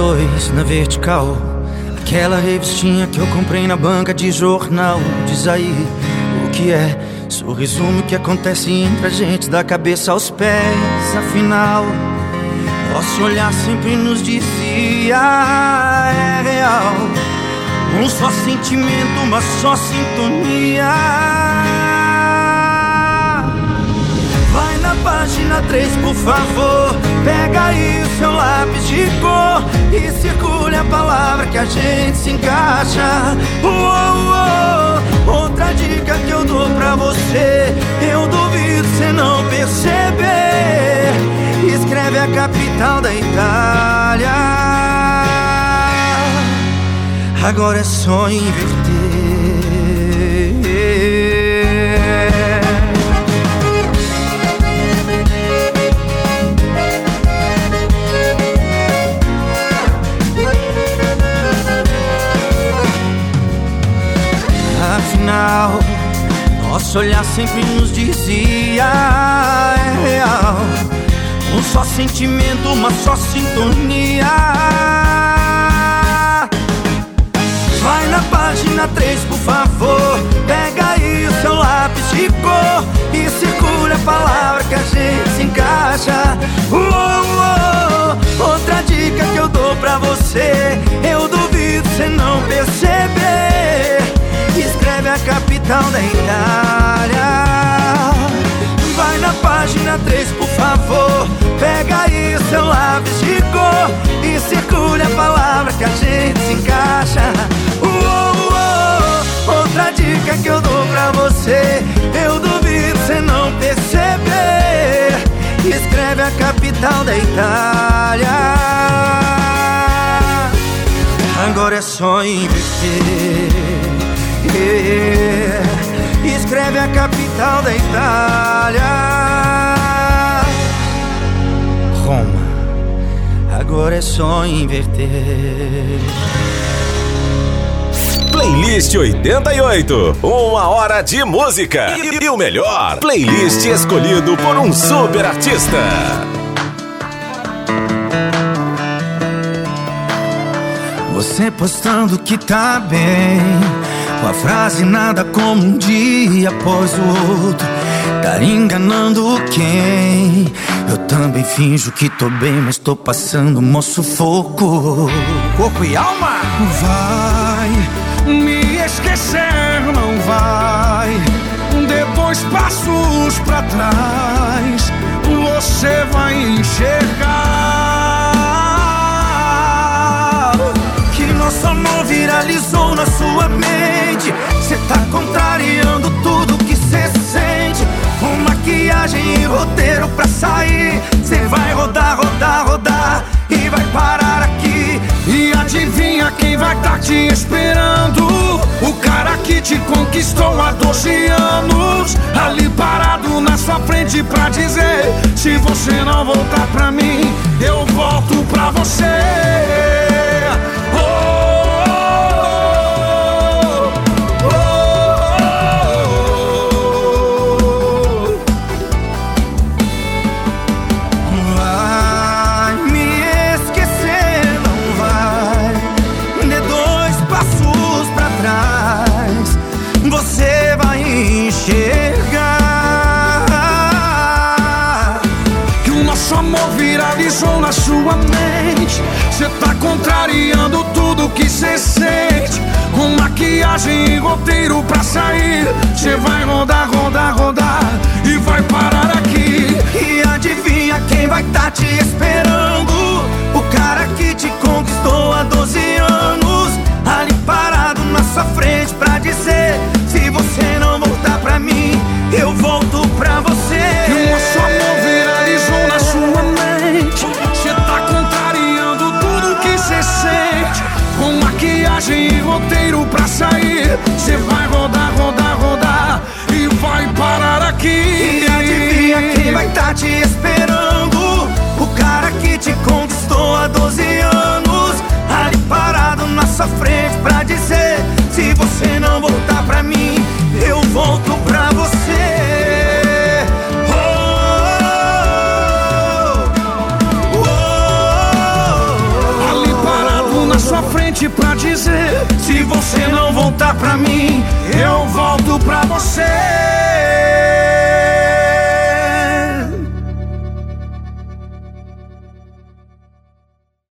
2 na vertical. Aquela revistinha que eu comprei na banca de jornal. Diz aí o que é. Só resume o que acontece entre a gente, da cabeça aos pés. Afinal, nosso olhar sempre nos dizia: é real. Um só sentimento, uma só sintonia. Vai na página 3, por favor. Pega aí o seu lápis de cor e circule a palavra que a gente se encaixa. Uou, uou. Outra dica que eu dou pra você, eu duvido você não perceber. Escreve a capital da Itália. Agora é só inverter. Afinal, nosso olhar sempre nos dizia é real. Um só sentimento, uma só sintonia. Vai na página 3, por favor. Pega aí o seu lápis de cor e circula a palavra que a gente se encaixa. Uou, uou. Outra dica que eu dou pra você, eu duvido você não perceber. Escreve a capital da Itália. Vai na página 3, por favor. Pega aí o seu lápis de cor e circule a palavra que a gente se encaixa. Uou, uou. Outra dica que eu dou pra você, eu duvido você não perceber. Escreve a capital da Itália. Agora é só investir. Escreve a capital da Itália. Roma. Agora é só inverter.
Playlist 88. Uma hora de música. E, e o melhor, playlist escolhido por um super artista.
Você postando que tá bem. Com a frase nada como um dia após o outro. Tá enganando quem? Eu também finjo que tô bem, mas tô passando um sufoco. Corpo e alma? Vai me esquecer, não vai. Depois passos pra trás, você vai enxergar na sua mente. Cê tá contrariando tudo que cê sente. Com maquiagem e roteiro pra sair. Cê vai rodar, rodar, rodar e vai parar aqui. E adivinha
quem vai tá te esperando? O cara que te conquistou há 12 anos. Ali parado na sua frente pra dizer: Se você não voltar pra mim, eu volto pra você. sua mente. Cê tá contrariando tudo que cê sente. Com maquiagem e roteiro pra sair. Cê vai rodar, rodar, rodar e vai parar aqui.
E adivinha quem vai tá te esperando? O cara que te conquistou há 12 anos. Ali parado na sua frente pra dizer: Se você não voltar pra mim, eu volto pra você.
Roteiro pra sair. Cê vai rodar, rodar, rodar E vai parar aqui.
E adivinha quem vai tá te esperando? O cara que te conquistou há 12 anos. Ali parado na sua frente pra dizer Se você não voltar pra mim Eu volto pra você
pra dizer: Se você não voltar pra mim, eu volto pra você.